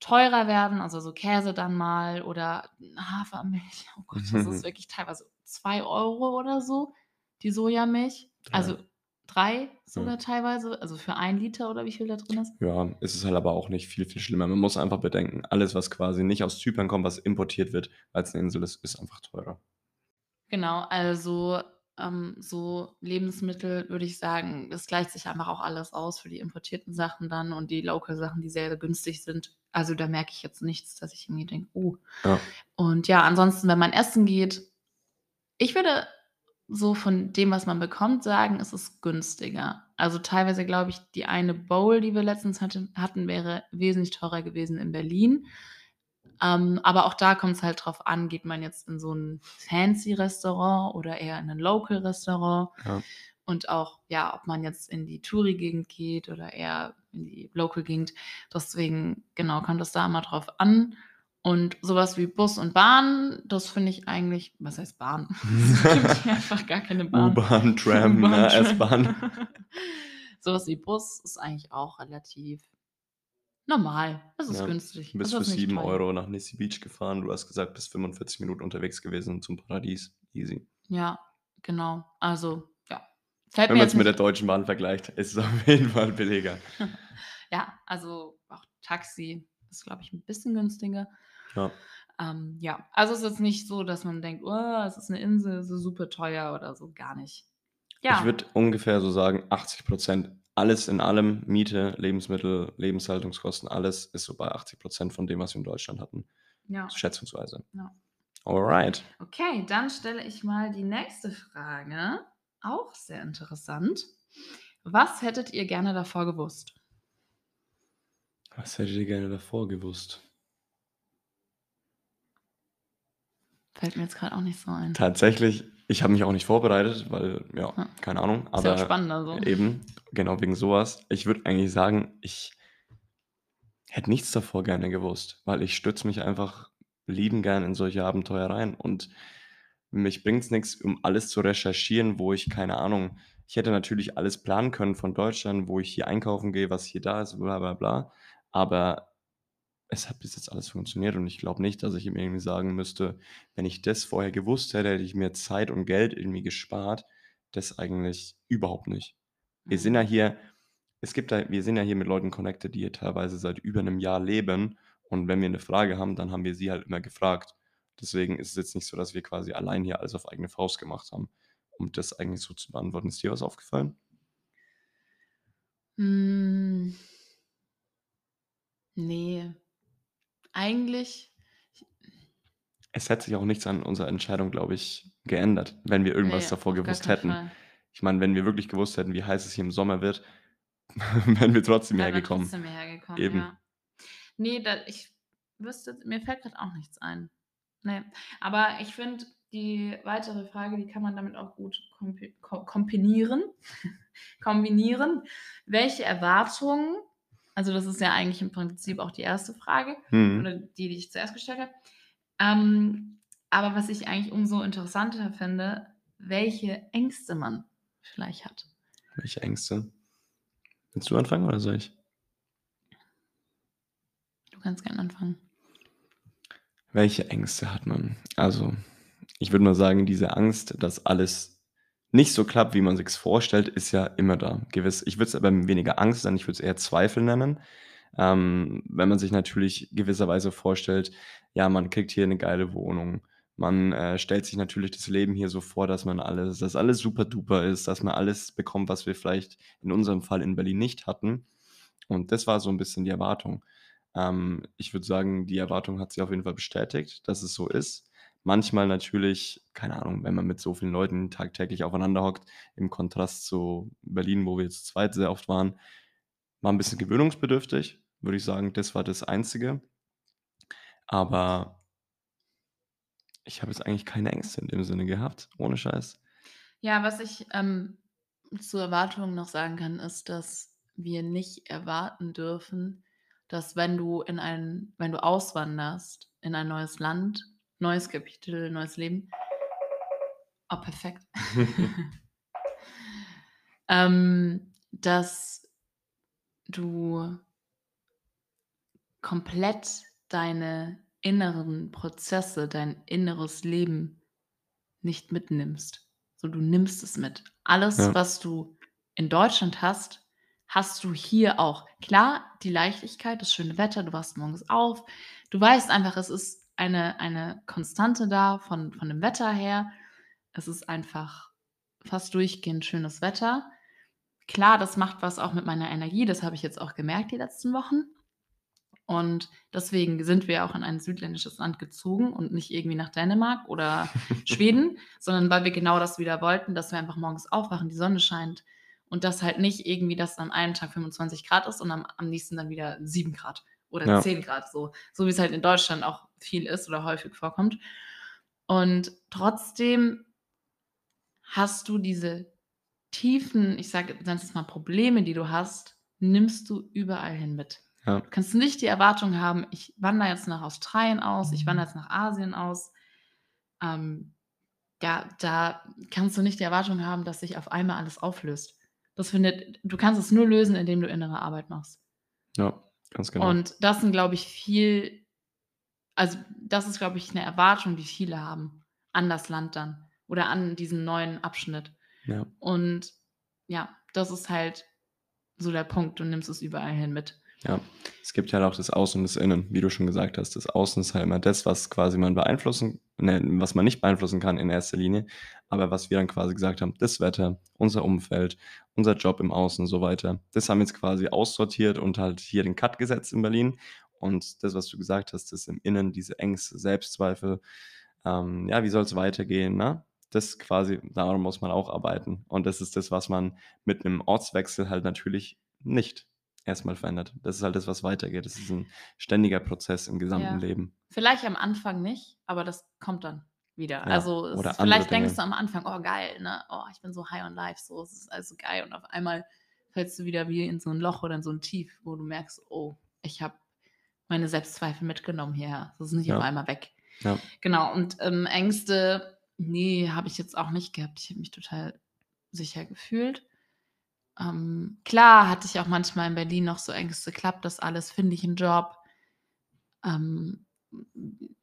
teurer werden. Also so Käse dann mal oder Hafermilch. Oh Gott, das ist wirklich teilweise 2 Euro oder so, die Sojamilch. Also drei sogar teilweise, also für ein Liter oder wie viel da drin ist. Ja, ist es halt aber auch nicht viel, viel schlimmer. Man muss einfach bedenken, alles, was quasi nicht aus Zypern kommt, was importiert wird, weil es eine Insel ist, ist einfach teurer. Genau, also ähm, so Lebensmittel würde ich sagen, es gleicht sich einfach auch alles aus für die importierten Sachen dann und die Local-Sachen, die sehr, sehr günstig sind. Also da merke ich jetzt nichts, dass ich irgendwie denke, oh. Ja. Und ja, ansonsten, wenn man essen geht, ich würde so von dem, was man bekommt, sagen, es ist günstiger. Also teilweise glaube ich, die eine Bowl, die wir letztens hatte, hatten, wäre wesentlich teurer gewesen in Berlin. Ähm, aber auch da kommt es halt drauf an, geht man jetzt in so ein fancy Restaurant oder eher in ein Local Restaurant. Ja. Und auch, ja, ob man jetzt in die Touri-Gegend geht oder eher in die Local-Gegend. Deswegen, genau, kommt es da immer drauf an. Und sowas wie Bus und Bahn, das finde ich eigentlich, was heißt Bahn? Es gibt hier einfach gar keine Bahn. U-Bahn, Tram, ne. S-Bahn. sowas wie Bus ist eigentlich auch relativ normal. Es ist Ja, günstig. Du bist für ist nicht 7 teuer. Euro nach Nissi Beach gefahren. Du hast gesagt, bist 45 Minuten unterwegs gewesen zum Paradies. Easy. Ja, genau. Also, ja. Fällt Wenn man es mit der Deutschen Bahn vergleicht, ist es auf jeden Fall billiger. ja, also auch Taxi ist, glaube ich, ein bisschen günstiger. Ja. Ähm, ja, also es ist nicht so, dass man denkt, oh, es ist eine Insel, so super teuer oder so, gar nicht. Ja, Ich würde ungefähr so sagen, 80 Prozent, alles in allem, Miete, Lebensmittel, Lebenshaltungskosten, alles ist so bei 80 Prozent von dem, was wir in Deutschland hatten. ja. Schätzungsweise. Ja. Alright. Okay, dann stelle ich mal die nächste Frage. Auch sehr interessant. Was hättet ihr gerne davor gewusst? Was hättet ihr gerne davor gewusst? Fällt mir jetzt gerade auch nicht so ein. Tatsächlich, ich habe mich auch nicht vorbereitet, weil, ja, Ja. keine Ahnung. Ist ja auch Aber spannend, also. eben, genau wegen sowas. Ich würde eigentlich sagen, ich hätte nichts davor gerne gewusst, weil ich stütze mich einfach lieben gern in solche Abenteuer rein. Und mich bringt es nichts, um alles zu recherchieren, wo ich, keine Ahnung, ich hätte natürlich alles planen können von Deutschland, wo ich hier einkaufen gehe, was hier da ist, bla bla bla. Aber es hat bis jetzt alles funktioniert und ich glaube nicht, dass ich ihm irgendwie sagen müsste, wenn ich das vorher gewusst hätte, hätte ich mir Zeit und Geld irgendwie gespart. Das eigentlich überhaupt nicht. Wir sind ja Mhm. hier, es gibt da, wir sind ja hier mit Leuten connected, die hier teilweise seit über einem Jahr leben. Und wenn wir eine Frage haben, dann haben wir sie halt immer gefragt. Deswegen ist es jetzt nicht so, dass wir quasi allein hier alles auf eigene Faust gemacht haben, um das eigentlich so zu beantworten. Ist dir was aufgefallen? Hm, nee. Eigentlich, Es hätte sich auch nichts an unserer Entscheidung, glaube ich, geändert, wenn wir irgendwas nee, davor gewusst hätten. Fall. Ich meine, wenn wir wirklich gewusst hätten, wie heiß es hier im Sommer wird, wären wir trotzdem Wären wir hergekommen. trotzdem hergekommen, Eben. ja. Nee, da, ich wüsste, mir fällt gerade auch nichts ein. Nee. Aber ich finde, die weitere Frage, die kann man damit auch gut kombinieren. kombinieren. Welche Erwartungen, also das ist ja eigentlich im Prinzip auch die erste Frage, Mhm. oder die, die ich zuerst gestellt habe. Ähm, aber was ich eigentlich umso interessanter finde, welche Ängste man vielleicht hat. Welche Ängste? Willst du anfangen oder soll ich? Du kannst gerne anfangen. Welche Ängste hat man? Also, ich würde mal sagen, diese Angst, dass alles nicht so klappt, wie man sich's vorstellt, ist ja immer da. Gewiss ich würde es aber weniger Angst nennen, ich würde es eher Zweifel nennen. Ähm, wenn man sich natürlich gewisserweise vorstellt, ja, man kriegt hier eine geile Wohnung. Man, äh, stellt sich natürlich das Leben hier so vor, dass man alles dass alles super duper ist, dass man alles bekommt, was wir vielleicht in unserem Fall in Berlin nicht hatten. Und das war so ein bisschen die Erwartung. Ähm, ich würde sagen, die Erwartung hat sich auf jeden Fall bestätigt, dass es so ist. Manchmal natürlich, keine Ahnung, wenn man mit so vielen Leuten tagtäglich aufeinander hockt, im Kontrast zu Berlin, wo wir jetzt zweit sehr oft waren, war ein bisschen gewöhnungsbedürftig, würde ich sagen. Das war das Einzige. Aber ich habe jetzt eigentlich keine Ängste in dem Sinne gehabt, ohne Scheiß. Ja, was ich, ähm, zu Erwartungen noch sagen kann, ist, dass wir nicht erwarten dürfen, dass wenn du in ein wenn du auswanderst in ein neues Land, neues Kapitel, neues Leben oh, perfekt. Ähm, dass du komplett deine inneren Prozesse, dein inneres Leben nicht mitnimmst. So, du nimmst es mit. Alles, Ja. was du in Deutschland hast, hast du hier auch. Klar, die Leichtigkeit, das schöne Wetter, du wachst morgens auf. Du weißt einfach, es ist eine eine Konstante da von von dem Wetter her. Es ist einfach fast durchgehend schönes Wetter. Klar, das macht was auch mit meiner Energie, das habe ich jetzt auch gemerkt die letzten Wochen. Und deswegen sind wir auch in ein südländisches Land gezogen und nicht irgendwie nach Dänemark oder Schweden, sondern weil wir genau das wieder wollten, dass wir einfach morgens aufwachen, die Sonne scheint und das halt nicht irgendwie, dass an einem Tag 25 Grad ist und am, am nächsten dann wieder 7 Grad oder Ja. 10 Grad so. So wie es halt in Deutschland auch viel ist oder häufig vorkommt. Und trotzdem hast du diese tiefen, ich sage es mal Probleme, die du hast, nimmst du überall hin mit. Ja. Du kannst nicht die Erwartung haben, ich wandere jetzt nach Australien aus, ich Mhm. wandere jetzt nach Asien aus. Ähm, ja, da kannst du nicht die Erwartung haben, dass sich auf einmal alles auflöst. Das findet, du kannst es nur lösen, indem du innere Arbeit machst. Ja, ganz genau. Und das sind, glaube ich, viel, also das ist, glaube ich, eine Erwartung, die viele haben an das Land dann oder an diesen neuen Abschnitt. ja. Und ja, das ist halt so der Punkt. Du nimmst es überall hin mit. Ja, es gibt ja halt auch das Außen und das Innen, wie du schon gesagt hast. Das Außen ist halt immer das, was quasi man beeinflussen, ne, was man nicht beeinflussen kann in erster Linie, aber was wir dann quasi gesagt haben, das Wetter, unser Umfeld, unser Job im Außen und so weiter. Das haben wir jetzt quasi aussortiert und halt hier den Cut gesetzt in Berlin. Und das, was du gesagt hast, das im Innen, diese Ängste, Selbstzweifel, ähm, ja, wie soll es weitergehen, ne? Das quasi, daran muss man auch arbeiten. Und das ist das, was man mit einem Ortswechsel halt natürlich nicht erstmal verändert. Das ist halt das, was weitergeht. Das ist ein ständiger Prozess im gesamten Ja. Leben. Vielleicht am Anfang nicht, aber das kommt dann wieder. Ja, also ist, vielleicht denkst Dinge. du am Anfang, oh geil, ne? Oh, ich bin so high on life, so es ist also geil. Und auf einmal fällst du wieder wie in so ein Loch oder in so ein Tief, wo du merkst, oh, ich habe meine Selbstzweifel mitgenommen hierher. Das ist nicht Ja. auf einmal weg. Ja. Genau, und ähm, Ängste, nee, habe ich jetzt auch nicht gehabt. Ich habe mich total sicher gefühlt. Ähm, klar hatte ich auch manchmal in Berlin noch so Ängste, klappt das alles, finde ich einen Job. Ähm,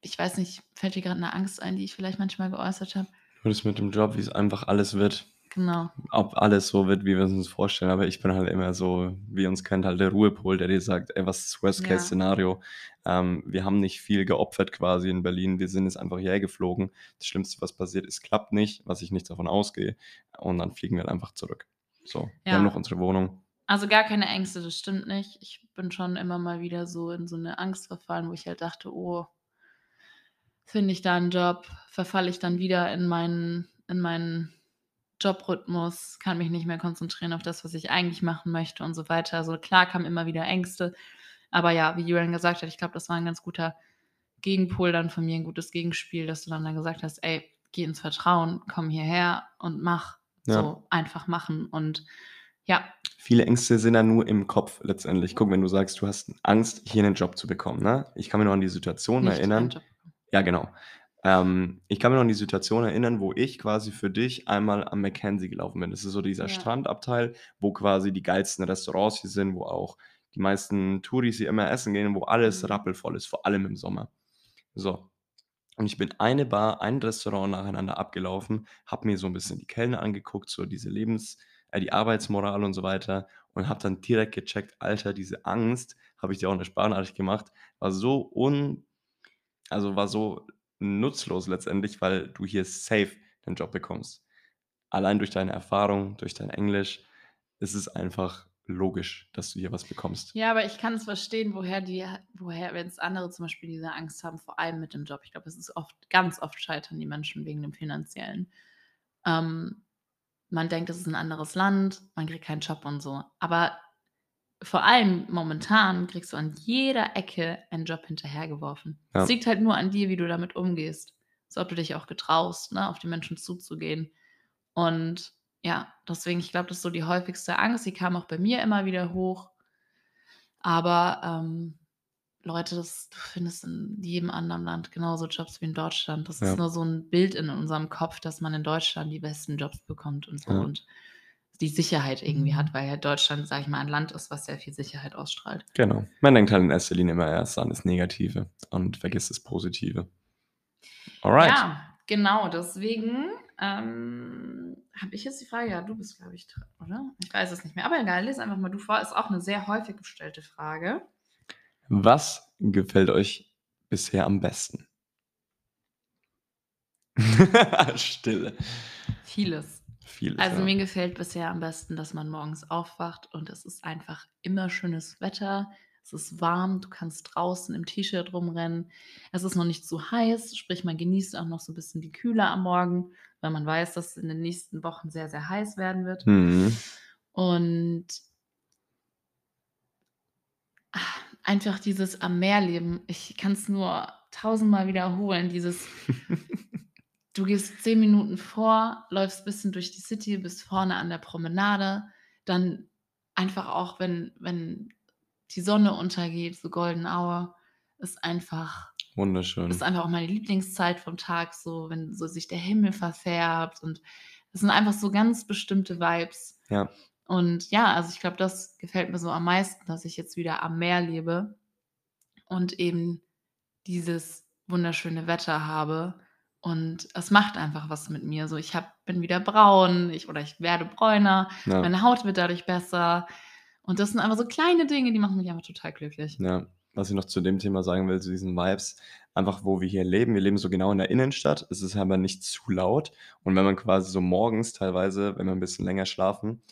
ich weiß nicht, fällt dir gerade eine Angst ein, die ich vielleicht manchmal geäußert habe? Das mit dem Job, wie es einfach alles wird. Genau. Ob alles so wird, wie wir es uns vorstellen. Aber ich bin halt immer so, wie uns kennt, halt der Ruhepol, der dir sagt, ey, was ist das Ja. Worst-Case-Szenario? Ähm, wir haben nicht viel geopfert quasi in Berlin. Wir sind jetzt einfach hierher geflogen. Das Schlimmste, was passiert ist, klappt nicht, was ich nicht davon ausgehe. Und dann fliegen wir halt einfach zurück. So, wir Ja. haben noch unsere Wohnung. Also gar keine Ängste, das stimmt nicht. Ich bin schon immer mal wieder so in so eine Angst verfallen, wo ich halt dachte, oh, finde ich da einen Job, verfalle ich dann wieder in meinen, in meinen Jobrhythmus, kann mich nicht mehr konzentrieren auf das, was ich eigentlich machen möchte und so weiter. Also klar kamen immer wieder Ängste. Aber ja, wie Julian gesagt hat, ich glaube, das war ein ganz guter Gegenpol dann von mir, ein gutes Gegenspiel, dass du dann, dann gesagt hast, ey, geh ins Vertrauen, komm hierher und mach. Ja. So einfach machen. Und ja, Viele Ängste sind ja nur im Kopf letztendlich. Guck, wenn du sagst, du hast Angst, hier einen Job zu bekommen. Ne? Ich kann mich noch an die Situation nicht erinnern. Ja, genau. Ähm, ich kann mich noch an die Situation erinnern, wo ich quasi für dich einmal am Mackenzie gelaufen bin. Das ist so dieser Ja. Strandabteil, wo quasi die geilsten Restaurants hier sind, wo auch die meisten Touris hier immer essen gehen, wo alles Mhm. rappelvoll ist, vor allem im Sommer. So. Und ich bin eine Bar, ein Restaurant nacheinander abgelaufen, habe mir so ein bisschen die Kellner angeguckt, so diese Lebens-, äh, die Arbeitsmoral und so weiter und habe dann direkt gecheckt, Alter, diese Angst, habe ich dir auch eine Sprachnachricht gemacht, war so un, also war so nutzlos letztendlich, weil du hier safe den Job bekommst. Allein durch deine Erfahrung, durch dein Englisch, ist es einfach logisch, dass du hier was bekommst. Ja, aber ich kann es verstehen, woher die, woher, wenn es andere zum Beispiel diese Angst haben, vor allem mit dem Job. Ich glaube, es ist oft, ganz oft scheitern die Menschen wegen dem Finanziellen. Ähm, man denkt, es ist ein anderes Land, man kriegt keinen Job und so. Aber vor allem momentan kriegst du an jeder Ecke einen Job hinterhergeworfen. Ja. Es liegt halt nur an dir, wie du damit umgehst. So, ob du dich auch getraust, ne, auf die Menschen zuzugehen. Und ja, deswegen, ich glaube, das ist so die häufigste Angst. Die kam auch bei mir immer wieder hoch. Aber ähm, Leute, das, du findest in jedem anderen Land genauso Jobs wie in Deutschland. Das Ja. ist nur so ein Bild in unserem Kopf, dass man in Deutschland die besten Jobs bekommt und so Ja. und die Sicherheit irgendwie Mhm. hat, weil ja Deutschland, sage ich mal, ein Land ist, was sehr viel Sicherheit ausstrahlt. Genau. Man denkt halt in erster Linie immer erst an das Negative und vergisst das Positive. Alright. Ja, genau, deswegen ähm, habe ich jetzt die Frage, ja, du bist, glaube ich, dran, oder? Ich weiß es nicht mehr. Aber egal, lese einfach mal du vor. Ist auch eine sehr häufig gestellte Frage. Was gefällt euch bisher am besten? Stille. Vieles. Vieles, Also, ja. mir gefällt bisher am besten, dass man morgens aufwacht und es ist einfach immer schönes Wetter. Es ist warm, du kannst draußen im T-Shirt rumrennen. Es ist noch nicht zu heiß, sprich, man genießt auch noch so 'n bisschen die Kühle am Morgen, weil man weiß, dass es in den nächsten Wochen sehr, sehr heiß werden wird. Mhm. Und einfach dieses am Meer leben. Ich kann's nur tausendmal wiederholen, dieses du gehst 10 Minuten vor, läufst bisschen durch die City, bist vorne an der Promenade, dann einfach auch, wenn wenn die Sonne untergeht, so Golden Hour, ist einfach Wunderschön. ist einfach auch meine Lieblingszeit vom Tag so, wenn so sich der Himmel verfärbt und es sind einfach so ganz bestimmte Vibes. Ja. Und ja, also, ich glaube, das gefällt mir so am meisten, dass ich jetzt wieder am Meer lebe und eben dieses wunderschöne Wetter habe. Und es macht einfach was mit mir. So, ich habe bin wieder braun, ich oder ich werde bräuner, Ja. meine Haut wird dadurch besser. Und das sind einfach so kleine Dinge, die machen mich einfach total glücklich. Ja, was ich noch zu dem Thema sagen will, zu diesen Vibes, einfach wo wir hier leben. Wir leben so genau in der Innenstadt. Es ist aber nicht zu laut. Und wenn man quasi so morgens teilweise, wenn wir 'n bisschen länger schlafen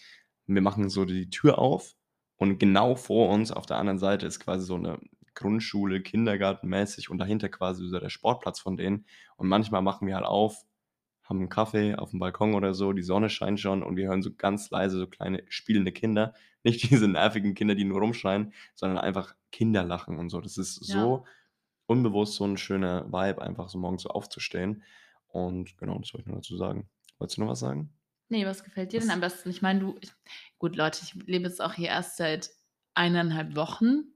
wir machen so die Tür auf und genau vor uns auf der anderen Seite ist quasi so 'ne Grundschule, Kindergarten-mäßig und dahinter quasi so der Sportplatz von denen. Und manchmal machen wir halt auf, haben 'n Kaffee aufm Balkon oder so, die Sonne scheint schon und wir hören so ganz leise so kleine spielende Kinder. Nicht diese nervigen Kinder, die nur rumschreien, sondern einfach Kinder lachen und so. Das ist Ja. so unbewusst so 'n schöner Vibe, einfach so morgens so aufzustehen. Und genau, das wollte ich nur dazu sagen. Wolltest du noch was sagen? Ne, was gefällt dir denn Was am besten? Ich meine, du ich gut, Leute, ich lebe jetzt auch hier erst seit 1 1/2 Wochen.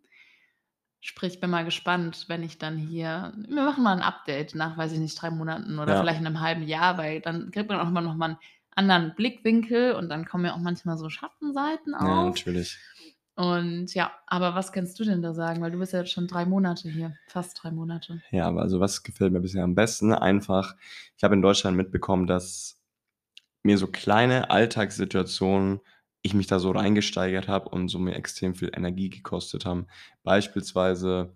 Sprich, bin mal gespannt, wenn ich dann hier wir machen mal 'n Update nach, weiß ich nicht, 3 Monaten oder Ja. vielleicht 'nem halben Jahr, weil dann kriegt man auch immer noch mal 'n anderen Blickwinkel und dann kommen ja auch manchmal so Schattenseiten Ja, auf. natürlich. Und ja, aber was kannst du denn da sagen? Weil du bist ja jetzt schon 3 Monate hier, fast 3 Monate. Ja, aber also, was gefällt mir bisher am besten? Einfach, ich habe in Deutschland mitbekommen, dass mir so kleine Alltagssituationen ich mich da so reingesteigert habe und so mir extrem viel Energie gekostet haben. Beispielsweise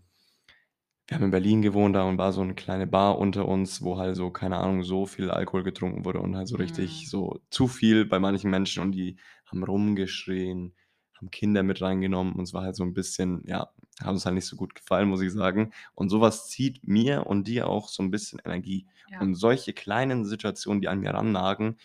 wir haben in Berlin gewohnt, da und war so 'ne kleine Bar unter uns, wo halt so, keine Ahnung, so viel Alkohol getrunken wurde und halt so richtig Mhm. so zu viel bei manchen Menschen und die haben rumgeschrien, haben Kinder mit reingenommen und es war halt so 'n bisschen ja, hat uns halt nicht so gut gefallen, muss ich sagen. Und so was zieht mir und dir auch so 'n bisschen Energie. Ja. Und solche kleinen Situationen, die an mir rannagen,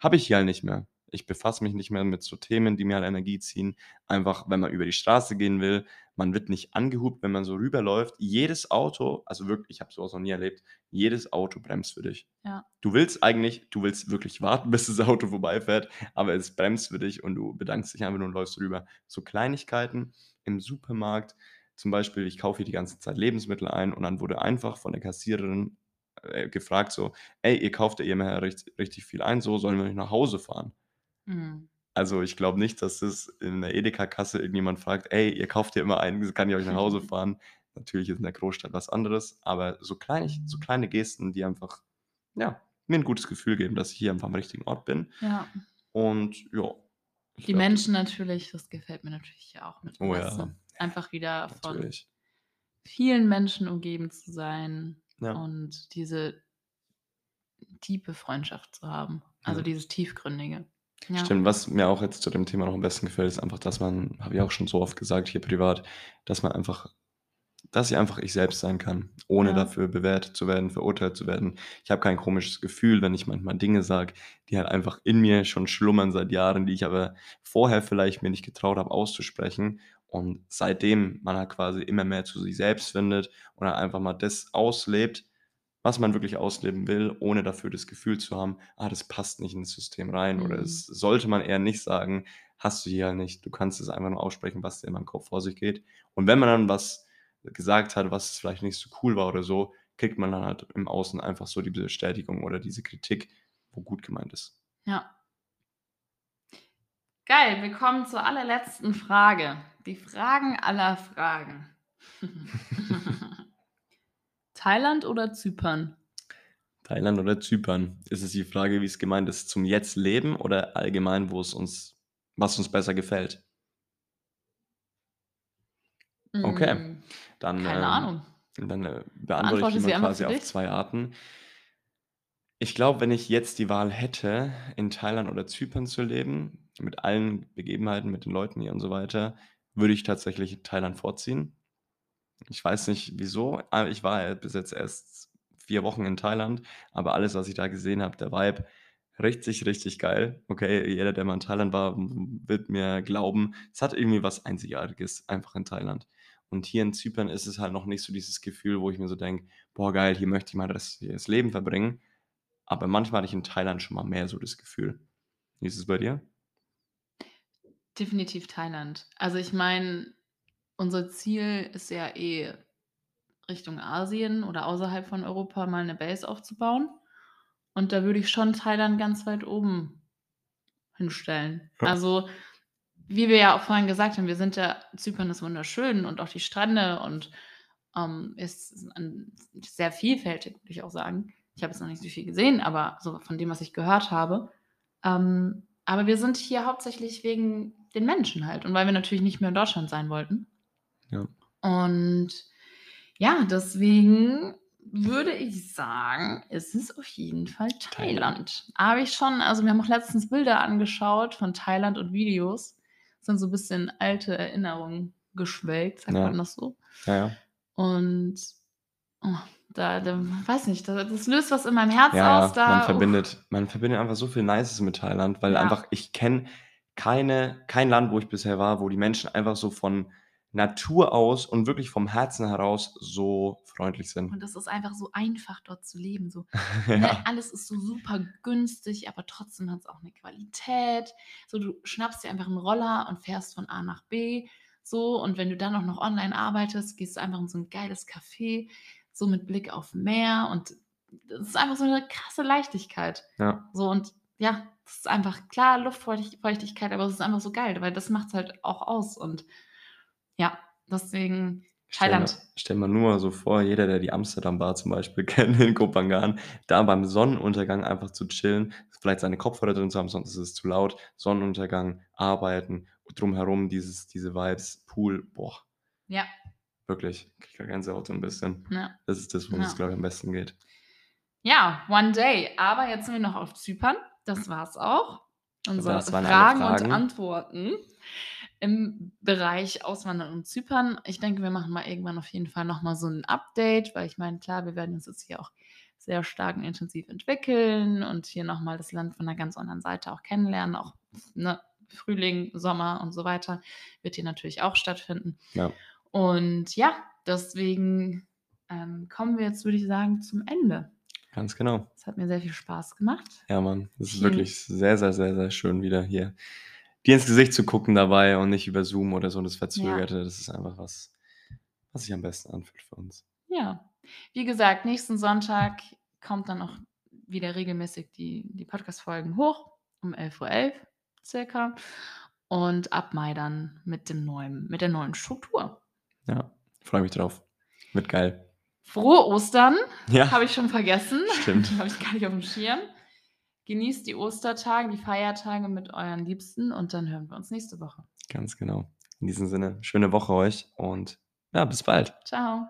habe ich hier halt nicht mehr. Ich befasse mich nicht mehr mit so Themen, die mir halt Energie ziehen. Einfach, wenn man über die Straße gehen will, man wird nicht angehupt, wenn man so rüberläuft. Jedes Auto also, wirklich, ich habe so was noch nie erlebt, jedes Auto bremst für dich. Ja. Du willst eigentlich du willst wirklich warten, bis das Auto vorbeifährt, aber es bremst für dich und du bedankst dich einfach nur und läufst rüber. So Kleinigkeiten im Supermarkt, zum Beispiel, ich kaufe hier die ganze Zeit Lebensmittel ein und dann wurde einfach von der Kassiererin, äh, gefragt so: „Ey, ihr kauft ja immer richt richtig viel ein, so, sollen wir nicht nach Hause fahren?“ Mhm. Also, ich glaube nicht, dass das in der Edeka-Kasse irgendjemand fragt: „Ey, ihr kauft hier immer ein, kann ich euch nach Hause fahren?“ Natürlich ist in der Großstadt was anderes, aber so kleinig so kleine Gesten, die einfach, ja, mir 'n gutes Gefühl geben, dass ich hier einfach am richtigen Ort bin. Ja. Und ja, Die glaube, das Menschen natürlich, das gefällt mir natürlich auch mit Oh ja. Einfach wieder von natürlich. vielen Menschen umgeben zu sein Ja. und diese tiefe Freundschaft zu haben, also, Ja. dieses Tiefgründige. Ja. Stimmt, was mir auch jetzt zu dem Thema noch am besten gefällt, ist einfach, dass man habe ich auch schon so oft gesagt hier privat, dass man einfach dass ich einfach ich selbst sein kann, ohne Ja. dafür bewertet zu werden, verurteilt zu werden. Ich habe kein komisches Gefühl, wenn ich manchmal Dinge sage, die halt einfach in mir schon schlummern seit Jahren, die ich aber vorher vielleicht mir nicht getraut habe auszusprechen. Und seitdem man halt quasi immer mehr zu sich selbst findet und dann einfach mal das auslebt, was man wirklich ausleben will, ohne dafür das Gefühl zu haben: „Ah, das passt nicht ins System rein“ oder Mhm. „das sollte man eher nicht sagen“, hast du hier halt nicht. Du kannst es einfach nur aussprechen, was dir in deinem Kopf vor sich geht. Und wenn man dann was gesagt hat, was vielleicht nicht so cool war oder so, kriegt man dann halt im Außen einfach so die Bestätigung oder diese Kritik, wo gut gemeint ist. Ja. Geil, wir kommen zur allerletzten Frage. Die Fragen aller Fragen. Thailand oder Zypern? Thailand oder Zypern? Ist es die Frage, wie es gemeint ist, zum jetzt Leben oder allgemein, wo es uns was uns besser gefällt? Okay, Hm, dann, keine ähm Ahnung. dann, äh, beantworte ich die mal quasi auf. 2 Arten. Ich glaube, wenn ich jetzt die Wahl hätte, in Thailand oder Zypern zu leben, mit allen Begebenheiten, mit den Leuten hier und so weiter, würde ich tatsächlich Thailand vorziehen. Ich weiß nicht wieso, aber ich war ja bis jetzt erst 4 Wochen in Thailand, aber alles, was ich da gesehen habe, der Vibe, richtig, richtig geil. Okay, jeder, der mal in Thailand war, wird mir glauben, es hat irgendwie was Einzigartiges einfach in Thailand. Und hier in Zypern ist es halt noch nicht so dieses Gefühl, wo ich mir so denke: „Boah geil, hier möchte ich mein restliches Leben verbringen.“ Aber manchmal hatte ich in Thailand schon mal mehr so das Gefühl. Wie ist es bei dir? Definitiv Thailand. Also, ich meine, unser Ziel ist ja eh Richtung Asien oder außerhalb von Europa mal 'ne Base aufzubauen. Und da würde ich schon Thailand ganz weit oben hinstellen. Ja. Also, wie wir ja auch vorhin gesagt haben, wir sind ja Zypern ist wunderschön und auch die Strände und, ähm, ist an sehr vielfältig, würde ich auch sagen. Ich habe jetzt noch nicht so viel gesehen, aber so von dem, was ich gehört habe. Ähm, aber wir sind hier hauptsächlich wegen den Menschen halt und weil wir natürlich nicht mehr in Deutschland sein wollten. Ja. Und ja, deswegen würde ich sagen, es ist auf jeden Fall Thailand. Thailand. Habe ich schon also, wir haben auch letztens Bilder angeschaut von Thailand und Videos. Sind so bisschen alte Erinnerungen geschwelgt, sagt Ja. man das so? Ja, ja. Und, oh, da da weiß nicht, da das löst was in meinem Herz Ja, aus, ja, man da verbindet man verbindet einfach so viel Nices mit Thailand, weil einfach ich kenne keine kein Land, wo ich bisher war, wo die Menschen einfach so von Natur aus und wirklich vom Herzen heraus so freundlich sind. Und das ist einfach so einfach, dort zu leben, so, ne? Ja. Alles ist so super günstig, aber trotzdem hat's auch 'ne Qualität. So, du schnappst dir einfach 'n Roller und fährst von A nach B, so. Und wenn du dann auch noch online arbeitest, gehst du einfach in so 'n geiles Café, so mit Blick auf Meer und das ist einfach so 'ne krasse Leichtigkeit. Ja. So und ja, das ist einfach klar, Luftfeuchtig Feuchtigkeit, aber es ist einfach so geil, weil das macht's halt auch aus und ja, deswegen Stell Thailand. stell mal nur mal so vor, jeder, der die Amsterdam Bar zum Beispiel kennt in Koh Phangan, da beim Sonnenuntergang einfach zu chillen, vielleicht seine Kopfhörer drin zu haben, sonst ist es zu laut, Sonnenuntergang, arbeiten, drumherum dieses diese Vibes, Pool, boah. Ja. Wirklich, kriege grad Gänsehaut so 'n bisschen. Ja. Das ist das, worum es, Ja. glaube ich, am besten geht. Ja, one day. Aber jetzt sind wir noch auf Zypern. Das war's auch. Unsere Das alle Fragen und Fragen. Antworten im Bereich Auswandern und Zypern. Ich denke, wir machen mal irgendwann auf jeden Fall noch mal so 'n Update, weil ich meine, klar, wir werden uns jetzt hier auch sehr stark und intensiv entwickeln und hier noch mal das Land von 'ner ganz anderen Seite auch kennenlernen, auch, ne, Frühling, Sommer und so weiter wird hier natürlich auch stattfinden. Ja. Und ja, deswegen, ähm, kommen wir jetzt, würde ich sagen, zum Ende. Ganz genau. Es hat mir sehr viel Spaß gemacht. Ja, Mann, es ist wirklich sehr, sehr, sehr, sehr schön, wieder hier dir ins Gesicht zu gucken dabei und nicht über Zoom oder so das Ja. Verzögerte. Das ist einfach was, was sich am besten anfühlt für uns. Ja. Wie gesagt, nächsten Sonntag kommt dann auch wieder regelmäßig die die Podcast-Folgen hoch um 11:11 Uhr circa und ab Mai dann mit dem neuen mit der neuen Struktur. Ja, freue mich drauf. Wird geil. Frohe Ostern, Ja. habe ich schon vergessen. Stimmt. Habe ich gar nicht aufm Schirm. Genießt die Ostertage, die Feiertage mit euren Liebsten und dann hören wir uns nächste Woche. Ganz genau. In diesem Sinne, schöne Woche euch und ja, bis bald. Tschau.